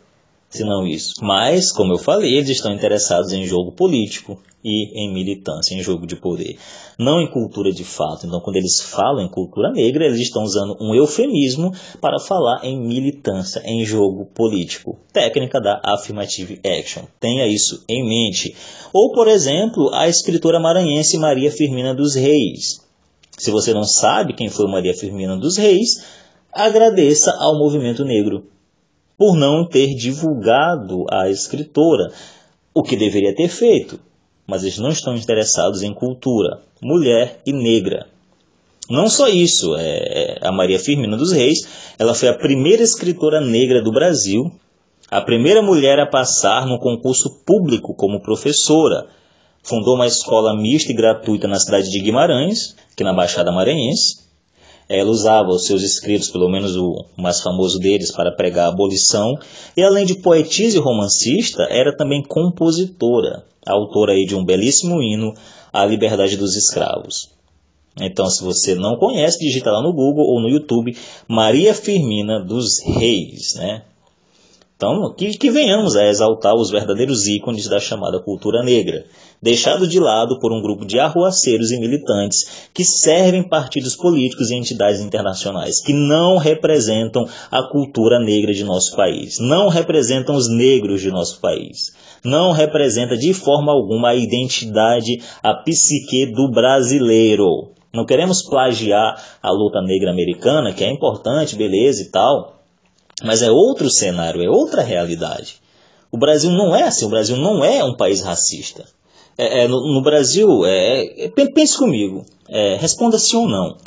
Senão isso. Mas, como eu falei, eles estão interessados em jogo político e em militância, em jogo de poder, não em cultura de fato. Então, quando eles falam em cultura negra, eles estão usando um eufemismo para falar em militância, em jogo político. Técnica da affirmative action. Tenha isso em mente. Ou, por exemplo, a escritora maranhense Maria Firmina dos Reis. Se você não sabe quem foi Maria Firmina dos Reis, agradeça ao movimento negro por não ter divulgado a escritora, o que deveria ter feito. Mas eles não estão interessados em cultura, mulher e negra. Não só isso, é, a Maria Firmina dos Reis, ela foi a primeira escritora negra do Brasil, a primeira mulher a passar no concurso público como professora. Fundou uma escola mista e gratuita na cidade de Guimarães, aqui na Baixada Maranhense, ela usava os seus escritos, pelo menos o mais famoso deles, para pregar a abolição. E além de poetisa e romancista, era também compositora, autora aí de um belíssimo hino à liberdade dos escravos. Então, se você não conhece, digita lá no Google ou no YouTube Maria Firmina dos Reis, né? Então, que, que venhamos a exaltar os verdadeiros ícones da chamada cultura negra, deixado de lado por um grupo de arruaceiros e militantes que servem partidos políticos e entidades internacionais, que não representam a cultura negra de nosso país, não representam os negros de nosso país, não representa de forma alguma a identidade, a psique do brasileiro. Não queremos plagiar a luta negra americana, que é importante, beleza e tal, mas é outro cenário, é outra realidade. O Brasil não é assim, o Brasil não é um país racista. É, é, no, no, Brasil, é, é pense comigo, é, responda sim ou não.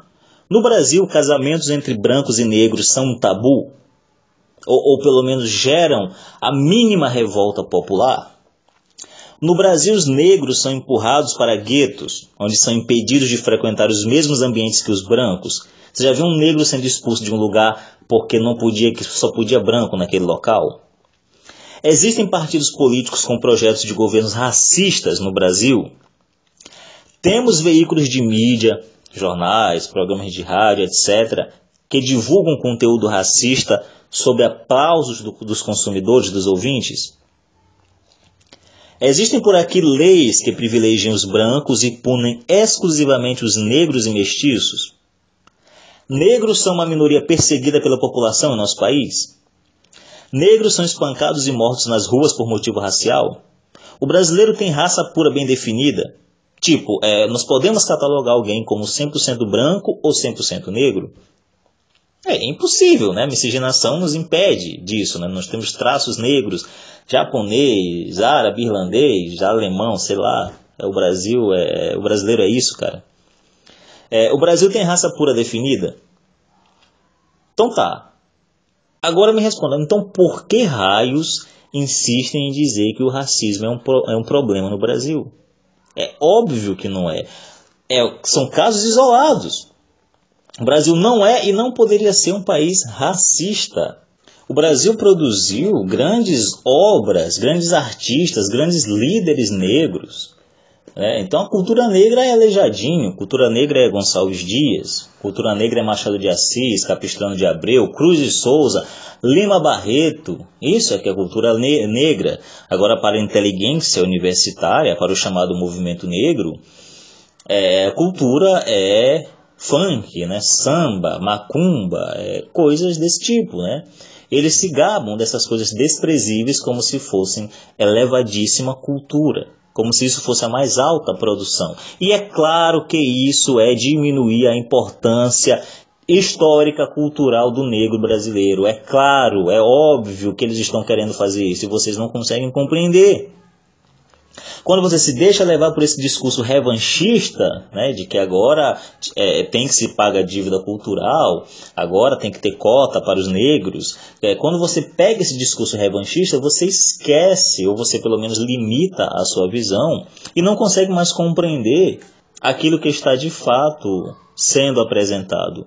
No Brasil, casamentos entre brancos e negros são um tabu? Ou, ou pelo menos geram a mínima revolta popular? No Brasil, os negros são empurrados para guetos, onde são impedidos de frequentar os mesmos ambientes que os brancos. Você já viu um negro sendo expulso de um lugar porque não podia, que só podia branco naquele local? Existem partidos políticos com projetos de governos racistas no Brasil? Temos veículos de mídia, jornais, programas de rádio, etc., que divulgam conteúdo racista sob aplausos do, dos consumidores, dos ouvintes? Existem por aqui leis que privilegiam os brancos e punem exclusivamente os negros e mestiços? Negros são uma minoria perseguida pela população em nosso país? Negros são espancados e mortos nas ruas por motivo racial? O brasileiro tem raça pura bem definida? Tipo, é, nós podemos catalogar alguém como 100% branco ou 100% negro? É impossível, né? A miscigenação nos impede disso, né? Nós temos traços negros, japonês, árabe, irlandês, alemão, sei lá. É o Brasil, é, o brasileiro é isso, cara. É, o Brasil tem raça pura definida? Então tá. Agora me responda, então por que raios insistem em dizer que o racismo é um, é um problema no Brasil? É óbvio que não é. é. São casos isolados. O Brasil não é e não poderia ser um país racista. O Brasil produziu grandes obras, grandes artistas, grandes líderes negros. Né? Então a cultura negra é Aleijadinho, cultura negra é Gonçalves Dias, cultura negra é Machado de Assis, Capistrano de Abreu, Cruz de Souza, Lima Barreto. Isso é que é cultura ne negra. Agora para a inteligência universitária, para o chamado movimento negro, é, cultura é funk, né, samba, macumba, é, coisas desse tipo, né? Eles se gabam dessas coisas desprezíveis como se fossem elevadíssima cultura, como se isso fosse a mais alta produção. E é claro que isso é diminuir a importância histórica cultural do negro brasileiro. É claro, é óbvio que eles estão querendo fazer isso e vocês não conseguem compreender. Quando você se deixa levar por esse discurso revanchista, né, de que agora é, tem que se pagar dívida cultural, agora tem que ter cota para os negros, é, quando você pega esse discurso revanchista, você esquece, ou você pelo menos limita a sua visão, e não consegue mais compreender aquilo que está de fato sendo apresentado,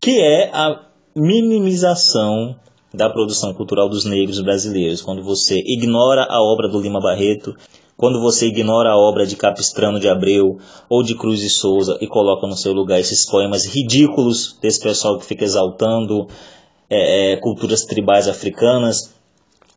que é a minimização da produção cultural dos negros brasileiros, quando você ignora a obra do Lima Barreto, quando você ignora a obra de Capistrano de Abreu ou de Cruz e Souza e coloca no seu lugar esses poemas ridículos desse pessoal que fica exaltando é, é, culturas tribais africanas,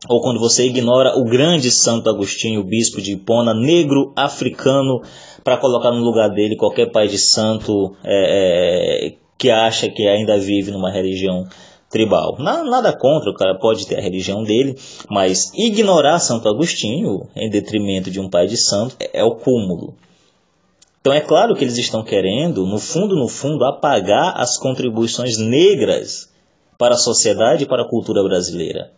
ou quando você ignora o grande Santo Agostinho, bispo de Hipona, negro africano, para colocar no lugar dele qualquer pai de santo é, é que acha que ainda vive numa religião tribal. Nada contra, o cara pode ter a religião dele, mas ignorar Santo Agostinho em detrimento de um pai de santo é, é o cúmulo. Então é claro que eles estão querendo, no fundo, no fundo, apagar as contribuições negras para a sociedade e para a cultura brasileira.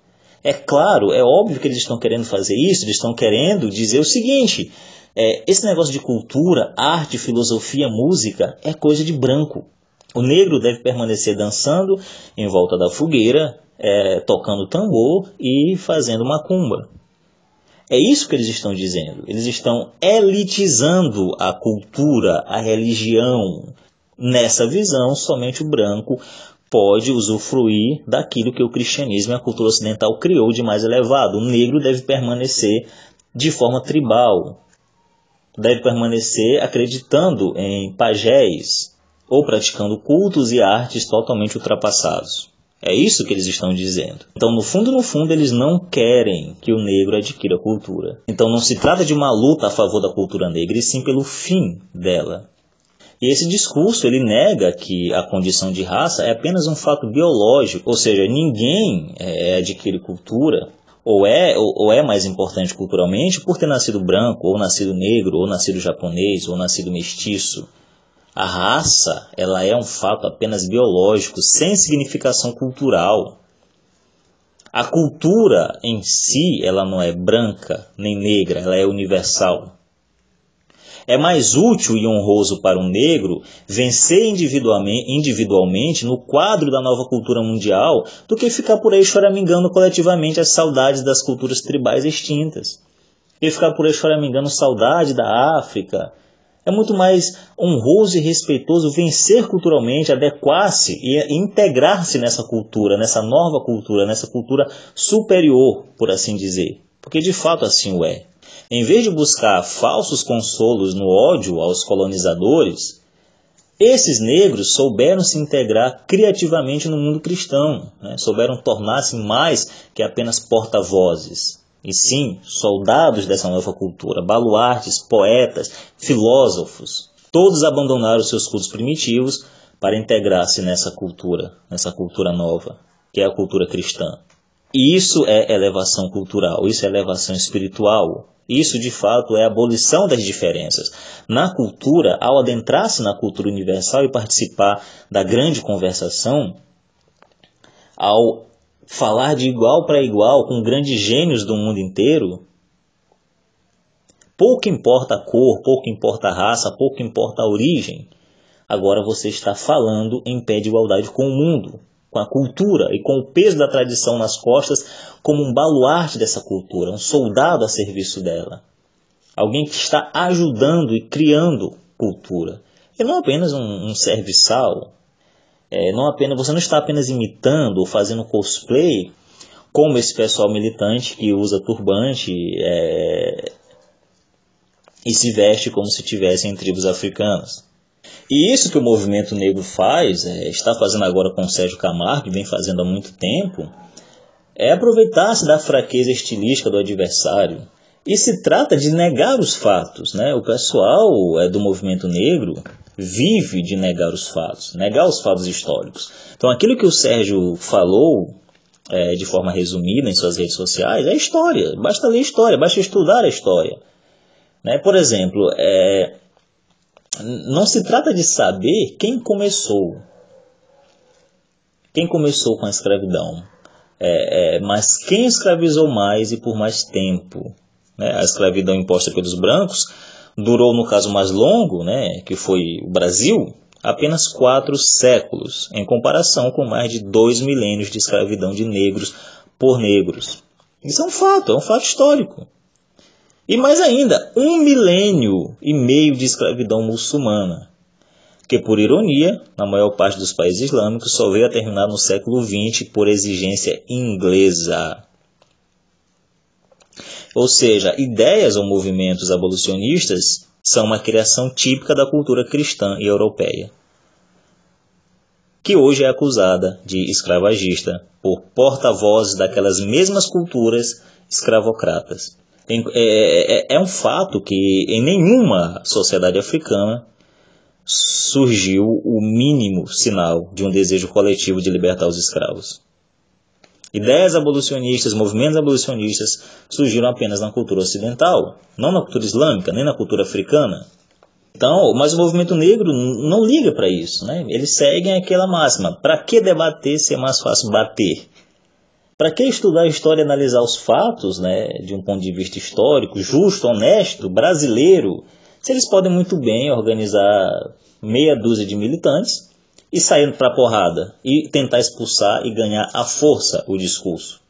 É claro, é óbvio que eles estão querendo fazer isso, eles estão querendo dizer o seguinte: é, esse negócio de cultura, arte, filosofia, música é coisa de branco. O negro deve permanecer dançando em volta da fogueira, é, tocando tambor e fazendo macumba. É isso que eles estão dizendo. Eles estão elitizando a cultura, a religião. Nessa visão, somente o branco pode usufruir daquilo que o cristianismo e a cultura ocidental criou de mais elevado. O negro deve permanecer de forma tribal, deve permanecer acreditando em pajés ou praticando cultos e artes totalmente ultrapassados. É isso que eles estão dizendo. Então, no fundo, no fundo, eles não querem que o negro adquira cultura. Então, não se trata de uma luta a favor da cultura negra, e sim pelo fim dela. E esse discurso ele nega que a condição de raça é apenas um fato biológico, ou seja, ninguém é, adquire cultura ou é, ou, ou, é mais importante culturalmente por ter nascido branco, ou nascido negro, ou nascido japonês, ou nascido mestiço. A raça, ela é um fato apenas biológico, sem significação cultural. A cultura em si, ela não é branca nem negra, ela é universal. É mais útil e honroso para um negro vencer individualmente, no quadro da nova cultura mundial do que ficar por aí choramingando coletivamente as saudades das culturas tribais extintas. E ficar por aí choramingando saudade da África. É muito mais honroso e respeitoso vencer culturalmente, adequar-se e integrar-se nessa cultura, nessa nova cultura, nessa cultura superior, por assim dizer. Porque de fato assim o é. Em vez de buscar falsos consolos no ódio aos colonizadores, esses negros souberam se integrar criativamente no mundo cristão, né? souberam tornar-se mais que apenas porta-vozes, e sim soldados dessa nova cultura, baluartes, poetas, filósofos. Todos abandonaram seus cultos primitivos para integrar-se nessa cultura, nessa cultura nova, que é a cultura cristã. E isso é elevação cultural, isso é elevação espiritual, isso, de fato, é a abolição das diferenças. Na cultura, ao adentrar-se na cultura universal e participar da grande conversação, ao falar de igual para igual com grandes gênios do mundo inteiro, pouco importa a cor, pouco importa a raça, pouco importa a origem. Agora você está falando em pé de igualdade com o mundo com a cultura e com o peso da tradição nas costas, como um baluarte dessa cultura, um soldado a serviço dela. Alguém que está ajudando e criando cultura. E não apenas um, um serviçal. É, não apenas, você não está apenas imitando ou fazendo cosplay, como esse pessoal militante que usa turbante é, e se veste como se tivesse em tribos africanas. E isso que o movimento negro faz, é, está fazendo agora com o Sérgio Camargo, vem fazendo há muito tempo, é aproveitar-se da fraqueza estilística do adversário. E se trata de negar os fatos. Né? O pessoal é, do movimento negro vive de negar os fatos, negar os fatos históricos. Então aquilo que o Sérgio falou é, de forma resumida em suas redes sociais é história. Basta ler história, basta estudar a história. Né? Por exemplo, é, não se trata de saber quem começou. Quem começou com a escravidão. É, é, mas quem escravizou mais e por mais tempo. Né? A escravidão imposta pelos brancos durou, no caso mais longo, né, que foi o Brasil, apenas quatro séculos, em comparação com mais de dois milênios de escravidão de negros por negros. Isso é um fato, é um fato histórico. E mais ainda, um milênio e meio de escravidão muçulmana, que por ironia, na maior parte dos países islâmicos, só veio a terminar no século XX por exigência inglesa. Ou seja, ideias ou movimentos abolicionistas são uma criação típica da cultura cristã e europeia, que hoje é acusada de escravagista por porta-vozes daquelas mesmas culturas escravocratas. É, é, é, um fato que em nenhuma sociedade africana surgiu o mínimo sinal de um desejo coletivo de libertar os escravos. Ideias abolicionistas, movimentos abolicionistas surgiram apenas na cultura ocidental, não na cultura islâmica, nem na cultura africana. Então, mas o movimento negro não liga para isso, né? Eles seguem aquela máxima: para que debater se é mais fácil bater? Para que estudar a história e analisar os fatos, né, de um ponto de vista histórico, justo, honesto, brasileiro, se eles podem muito bem organizar meia dúzia de militantes e sair para a porrada e tentar expulsar e ganhar à força o discurso?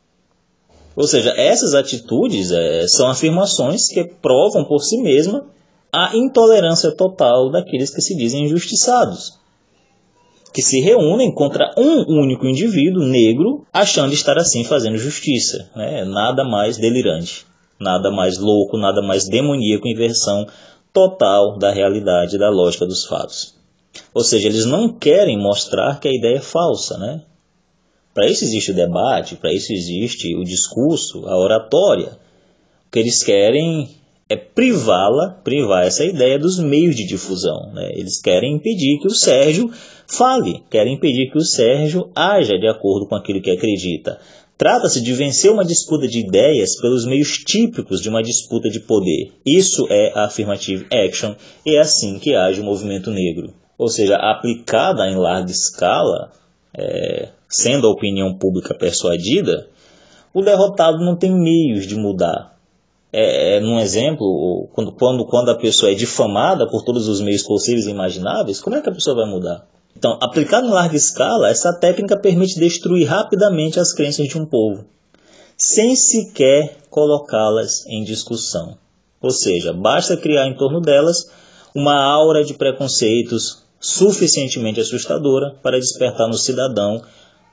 Ou seja, essas atitudes é, são afirmações que provam por si mesma a intolerância total daqueles que se dizem injustiçados que se reúnem contra um único indivíduo negro, achando estar assim fazendo justiça. Né? Nada mais delirante, nada mais louco, nada mais demoníaco em versão total da realidade da lógica dos fatos. Ou seja, eles não querem mostrar que a ideia é falsa, né? Para isso existe o debate, para isso existe o discurso, a oratória. O que eles querem é privá-la, privar essa ideia dos meios de difusão. Né? Eles querem impedir que o Sérgio fale, querem impedir que o Sérgio haja de acordo com aquilo que acredita. Trata-se de vencer uma disputa de ideias pelos meios típicos de uma disputa de poder. Isso é a affirmative action e é assim que age o movimento negro. Ou seja, aplicada em larga escala, é, sendo a opinião pública persuadida, o derrotado não tem meios de mudar. É, é, num exemplo, quando, quando, quando a pessoa é difamada por todos os meios possíveis e imagináveis, como é que a pessoa vai mudar? Então, aplicada em larga escala, essa técnica permite destruir rapidamente as crenças de um povo, sem sequer colocá-las em discussão. Ou seja, basta criar em torno delas uma aura de preconceitos suficientemente assustadora para despertar no cidadão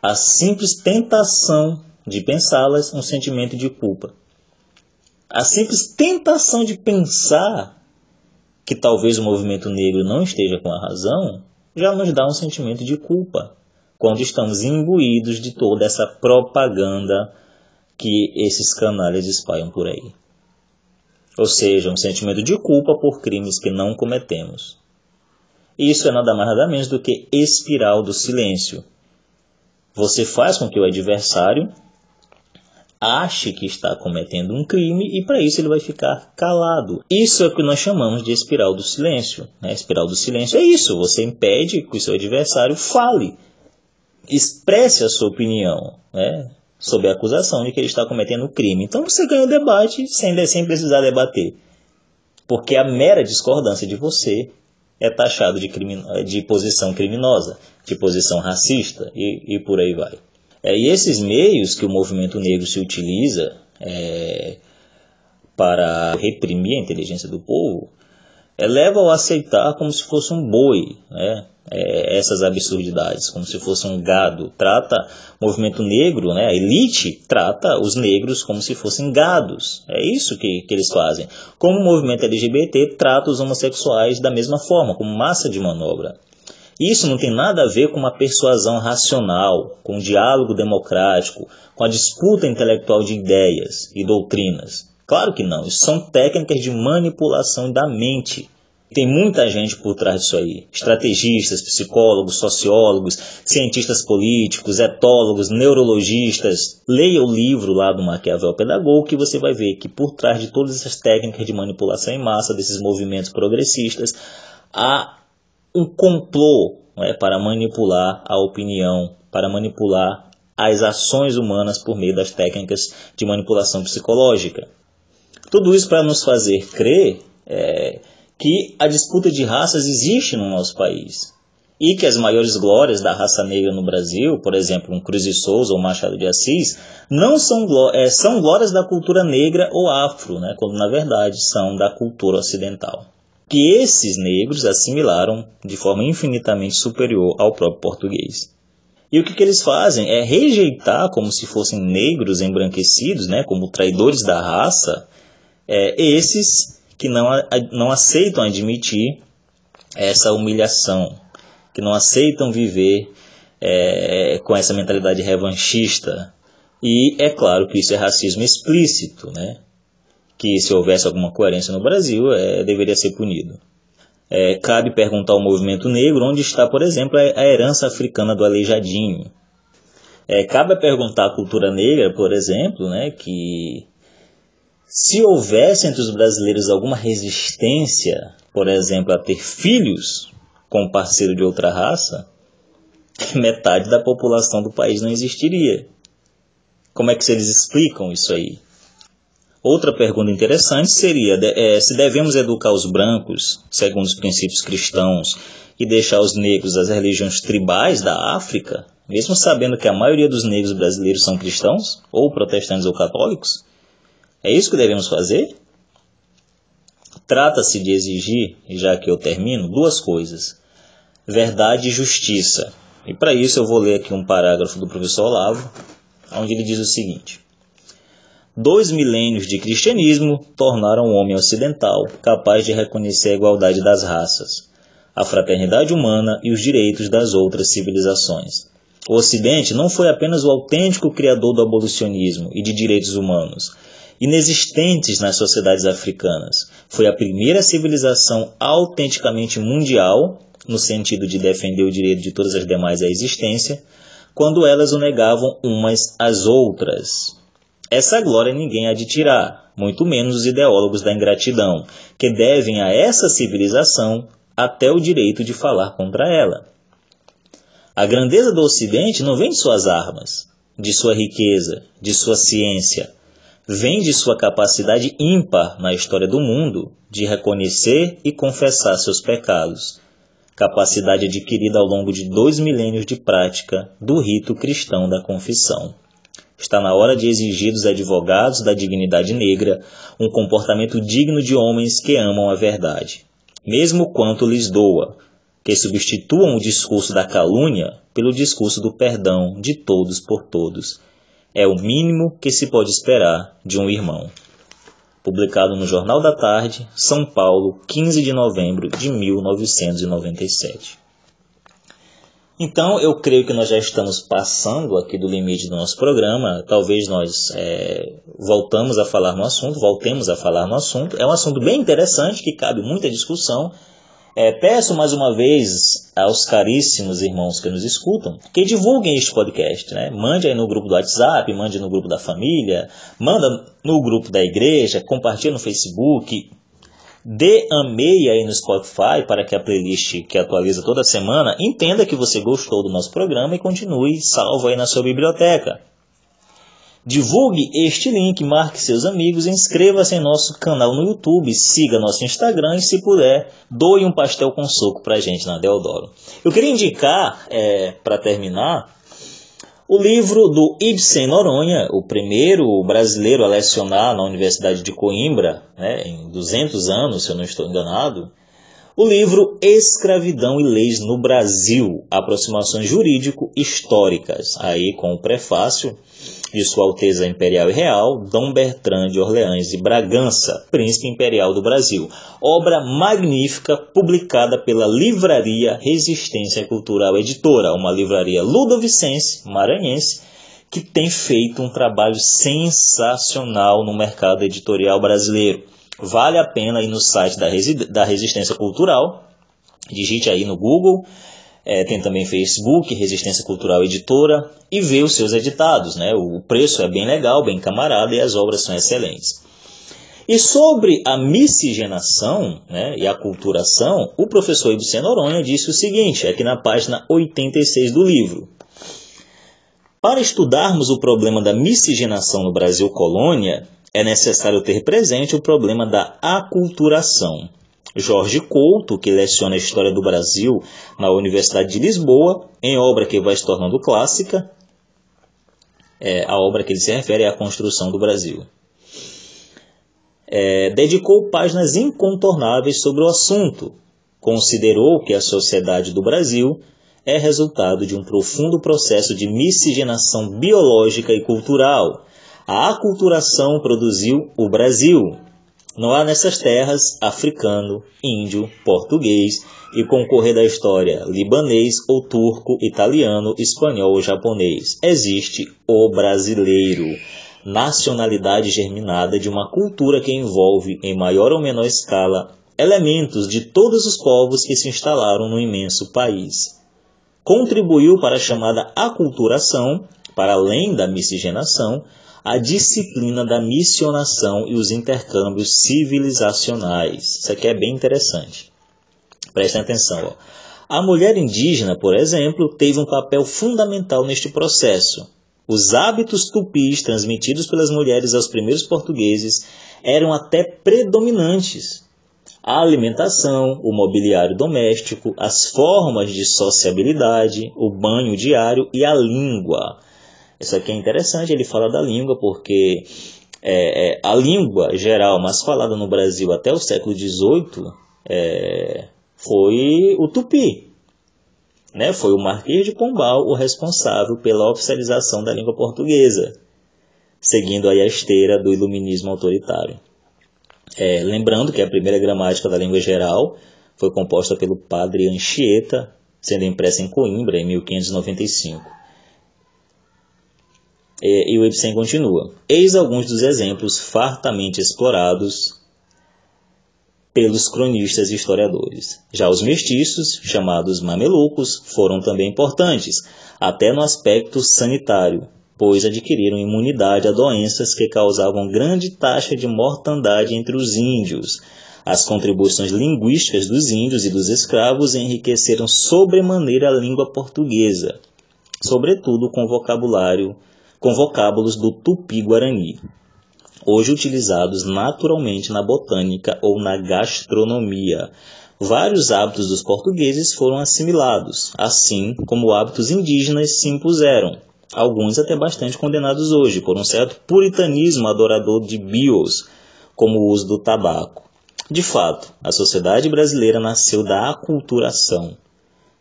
a simples tentação de pensá-las um sentimento de culpa. A simples tentação de pensar que talvez o movimento negro não esteja com a razão já nos dá um sentimento de culpa quando estamos imbuídos de toda essa propaganda que esses canalhas espalham por aí. Ou seja, um sentimento de culpa por crimes que não cometemos. Isso é nada mais nada menos do que espiral do silêncio. Você faz com que o adversário ache que está cometendo um crime e para isso ele vai ficar calado. Isso é o que nós chamamos de espiral do silêncio. Né? Espiral do silêncio é isso, você impede que o seu adversário fale, expresse a sua opinião né? sobre a acusação de que ele está cometendo um crime. Então você ganha o debate sem, sem precisar debater. Porque a mera discordância de você é taxado de, de posição criminosa, de posição racista e, e por aí vai. É, e esses meios que o movimento negro se utiliza é, para reprimir a inteligência do povo é, levam a aceitar como se fosse um boi né, é, essas absurdidades, como se fosse um gado. Trata o movimento negro, né, a elite trata os negros como se fossem gados. É isso que, que eles fazem. Como o movimento LGBT trata os homossexuais da mesma forma, como massa de manobra. Isso não tem nada a ver com uma persuasão racional, com um diálogo democrático, com a disputa intelectual de ideias e doutrinas. Claro que não, isso são técnicas de manipulação da mente. Tem muita gente por trás disso aí. Estrategistas, psicólogos, sociólogos, cientistas políticos, etólogos, neurologistas. Leia o livro lá do Maquiavel Pedagogo que você vai ver que por trás de todas essas técnicas de manipulação em massa, desses movimentos progressistas, há um complô é, para manipular a opinião, para manipular as ações humanas por meio das técnicas de manipulação psicológica. Tudo isso para nos fazer crer é, que a disputa de raças existe no nosso país. E que as maiores glórias da raça negra no Brasil, por exemplo, um Cruz de Souza ou Machado de Assis, não são, é, são glórias da cultura negra ou afro, né, quando na verdade são da cultura ocidental. Que esses negros assimilaram de forma infinitamente superior ao próprio português. E o que, que, eles fazem? É rejeitar como se fossem negros embranquecidos, né, como traidores da raça, é, esses que não, não aceitam admitir essa humilhação, que não aceitam viver é, com essa mentalidade revanchista. E é claro que isso é racismo explícito, né? que se houvesse alguma coerência no Brasil, é, deveria ser punido. É, cabe perguntar ao movimento negro onde está, por exemplo, a herança africana do aleijadinho. É, cabe perguntar à cultura negra, por exemplo, né, que se houvesse entre os brasileiros alguma resistência, por exemplo, a ter filhos com parceiro de outra raça, metade da população do país não existiria. Como é que eles explicam isso aí? Outra pergunta interessante seria é, se devemos educar os brancos segundo os princípios cristãos e deixar os negros das religiões tribais da África, mesmo sabendo que a maioria dos negros brasileiros são cristãos, ou protestantes ou católicos? É isso que devemos fazer? Trata-se de exigir, já que eu termino, duas coisas: verdade e justiça. E para isso eu vou ler aqui um parágrafo do professor Olavo, onde ele diz o seguinte. Dois milênios de cristianismo tornaram o homem ocidental capaz de reconhecer a igualdade das raças, a fraternidade humana e os direitos das outras civilizações. O Ocidente não foi apenas o autêntico criador do abolicionismo e de direitos humanos, inexistentes nas sociedades africanas. Foi a primeira civilização autenticamente mundial, no sentido de defender o direito de todas as demais à existência, quando elas o negavam umas às outras. Essa glória ninguém há de tirar, muito menos os ideólogos da ingratidão, que devem a essa civilização até o direito de falar contra ela. A grandeza do Ocidente não vem de suas armas, de sua riqueza, de sua ciência, vem de sua capacidade ímpar na história do mundo de reconhecer e confessar seus pecados, capacidade adquirida ao longo de dois milênios de prática do rito cristão da confissão. Está na hora de exigir dos advogados da dignidade negra um comportamento digno de homens que amam a verdade, mesmo quanto lhes doa, que substituam o discurso da calúnia pelo discurso do perdão de todos por todos é o mínimo que se pode esperar de um irmão. Publicado no Jornal da Tarde, São Paulo, 15 de novembro de 1997. Então, eu creio que nós já estamos passando aqui do limite do nosso programa. Talvez nós é, voltamos a falar no assunto, voltemos a falar no assunto. É um assunto bem interessante que cabe muita discussão. É, peço mais uma vez aos caríssimos irmãos que nos escutam que divulguem este podcast. Né? Mande aí no grupo do WhatsApp, mande no grupo da família, manda no grupo da igreja, compartilhe no Facebook, dê amei aí no Spotify para que a playlist que atualiza toda semana entenda que você gostou do nosso programa e continue salvo aí na sua biblioteca. Divulgue este link, marque seus amigos, inscreva-se em nosso canal no YouTube, siga nosso Instagram e, se puder, doe um pastel com suco para gente na Deodoro. Eu queria indicar, é, para terminar, o livro do Ibsen Noronha, o primeiro brasileiro a lecionar na Universidade de Coimbra, né, em 200 anos, se eu não estou enganado, o livro Escravidão e Leis no Brasil, aproximações jurídico-históricas, aí com o prefácio de Sua Alteza Imperial e Real, Dom Bertrand de Orleans e Bragança, Príncipe Imperial do Brasil. Obra magnífica publicada pela Livraria Resistência Cultural Editora, uma livraria ludovicense, maranhense, que tem feito um trabalho sensacional no mercado editorial brasileiro. Vale a pena ir no site da, da Resistência Cultural, digite aí no Google é, tem também Facebook, Resistência Cultural Editora, e vê os seus editados. Né? O preço é bem legal, bem camarada, e as obras são excelentes. E sobre a miscigenação né, e a culturação, o professor Ibsen Noronha disse o seguinte, aqui na página 86 do livro. Para estudarmos o problema da miscigenação no Brasil colônia, é necessário ter presente o problema da aculturação. Jorge Couto, que leciona a história do Brasil na Universidade de Lisboa, em obra que vai se tornando clássica. É, a obra que ele se refere é a construção do Brasil. É, dedicou páginas incontornáveis sobre o assunto. Considerou que a sociedade do Brasil é resultado de um profundo processo de miscigenação biológica e cultural. A aculturação produziu o Brasil, não há nessas terras africano, índio, português e concorrer da história libanês ou turco, italiano, espanhol ou japonês. Existe o brasileiro, nacionalidade germinada de uma cultura que envolve, em maior ou menor escala, elementos de todos os povos que se instalaram no imenso país. Contribuiu para a chamada aculturação, para além da miscigenação, a disciplina da missionação e os intercâmbios civilizacionais. Isso aqui é bem interessante. Prestem atenção. Ó. A mulher indígena, por exemplo, teve um papel fundamental neste processo. Os hábitos tupis transmitidos pelas mulheres aos primeiros portugueses eram até predominantes. A alimentação, o mobiliário doméstico, as formas de sociabilidade, o banho diário e a língua isso aqui é interessante, ele fala da língua, porque é, é, a língua geral mais falada no Brasil até o século XVIII é, foi o tupi. Né? Foi o Marquês de Pombal o responsável pela oficialização da língua portuguesa. seguindo aí a esteira do iluminismo autoritário. É, lembrando que a primeira gramática da língua geral foi composta pelo padre Anchieta, sendo impressa em Coimbra em 1595. E, e o Ibsen continua. Eis alguns dos exemplos fartamente explorados pelos cronistas e historiadores. Já os mestiços, chamados mamelucos, foram também importantes, até no aspecto sanitário, pois adquiriram imunidade a doenças que causavam grande taxa de mortandade entre os índios. As contribuições linguísticas dos índios e dos escravos enriqueceram sobremaneira a língua portuguesa, sobretudo com vocabulário, com vocábulos do tupi-guarani hoje utilizados naturalmente na botânica ou na gastronomia. Vários hábitos dos portugueses foram assimilados, assim como hábitos indígenas se impuseram, alguns até bastante condenados hoje por um certo puritanismo adorador de bios, como o uso do tabaco. De fato, a sociedade brasileira nasceu da aculturação.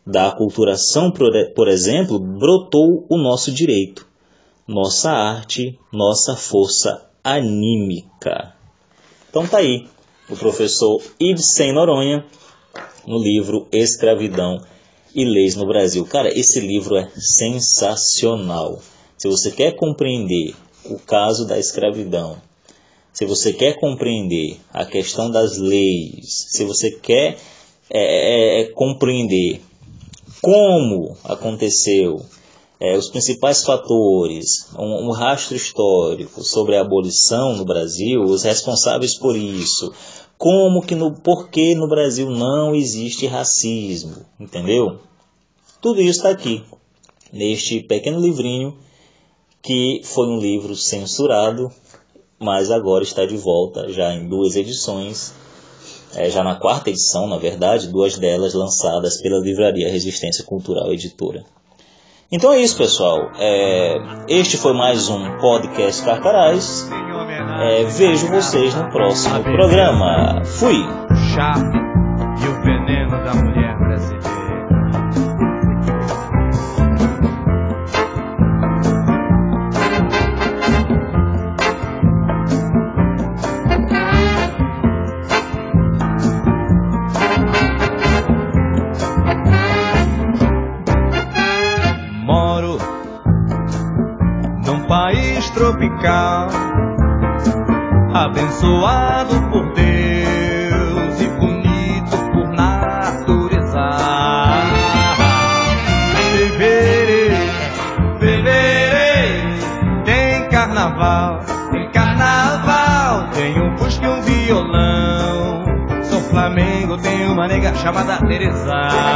Da aculturação, por exemplo, brotou o nosso direito, nossa arte, nossa força anímica. Então tá aí o professor Ibsen Noronha no livro Escravidão e Leis no Brasil. Cara, esse livro é sensacional. Se você quer compreender o caso da escravidão, se você quer compreender a questão das leis, se você quer é, é, é compreender como aconteceu é, os principais fatores, um, um, rastro histórico sobre a abolição no Brasil, os responsáveis por isso, como que no porquê no Brasil não existe racismo, entendeu? Tudo isso está aqui neste pequeno livrinho que foi um livro censurado, mas agora está de volta já em duas edições. É, já na quarta edição, na verdade, duas delas lançadas pela Livraria Resistência Cultural Editora. Então é isso, pessoal. É, este foi mais um podcast Carcarás. É, vejo vocês no próximo programa. Fui! e o veneno da mulher chamada Teresa.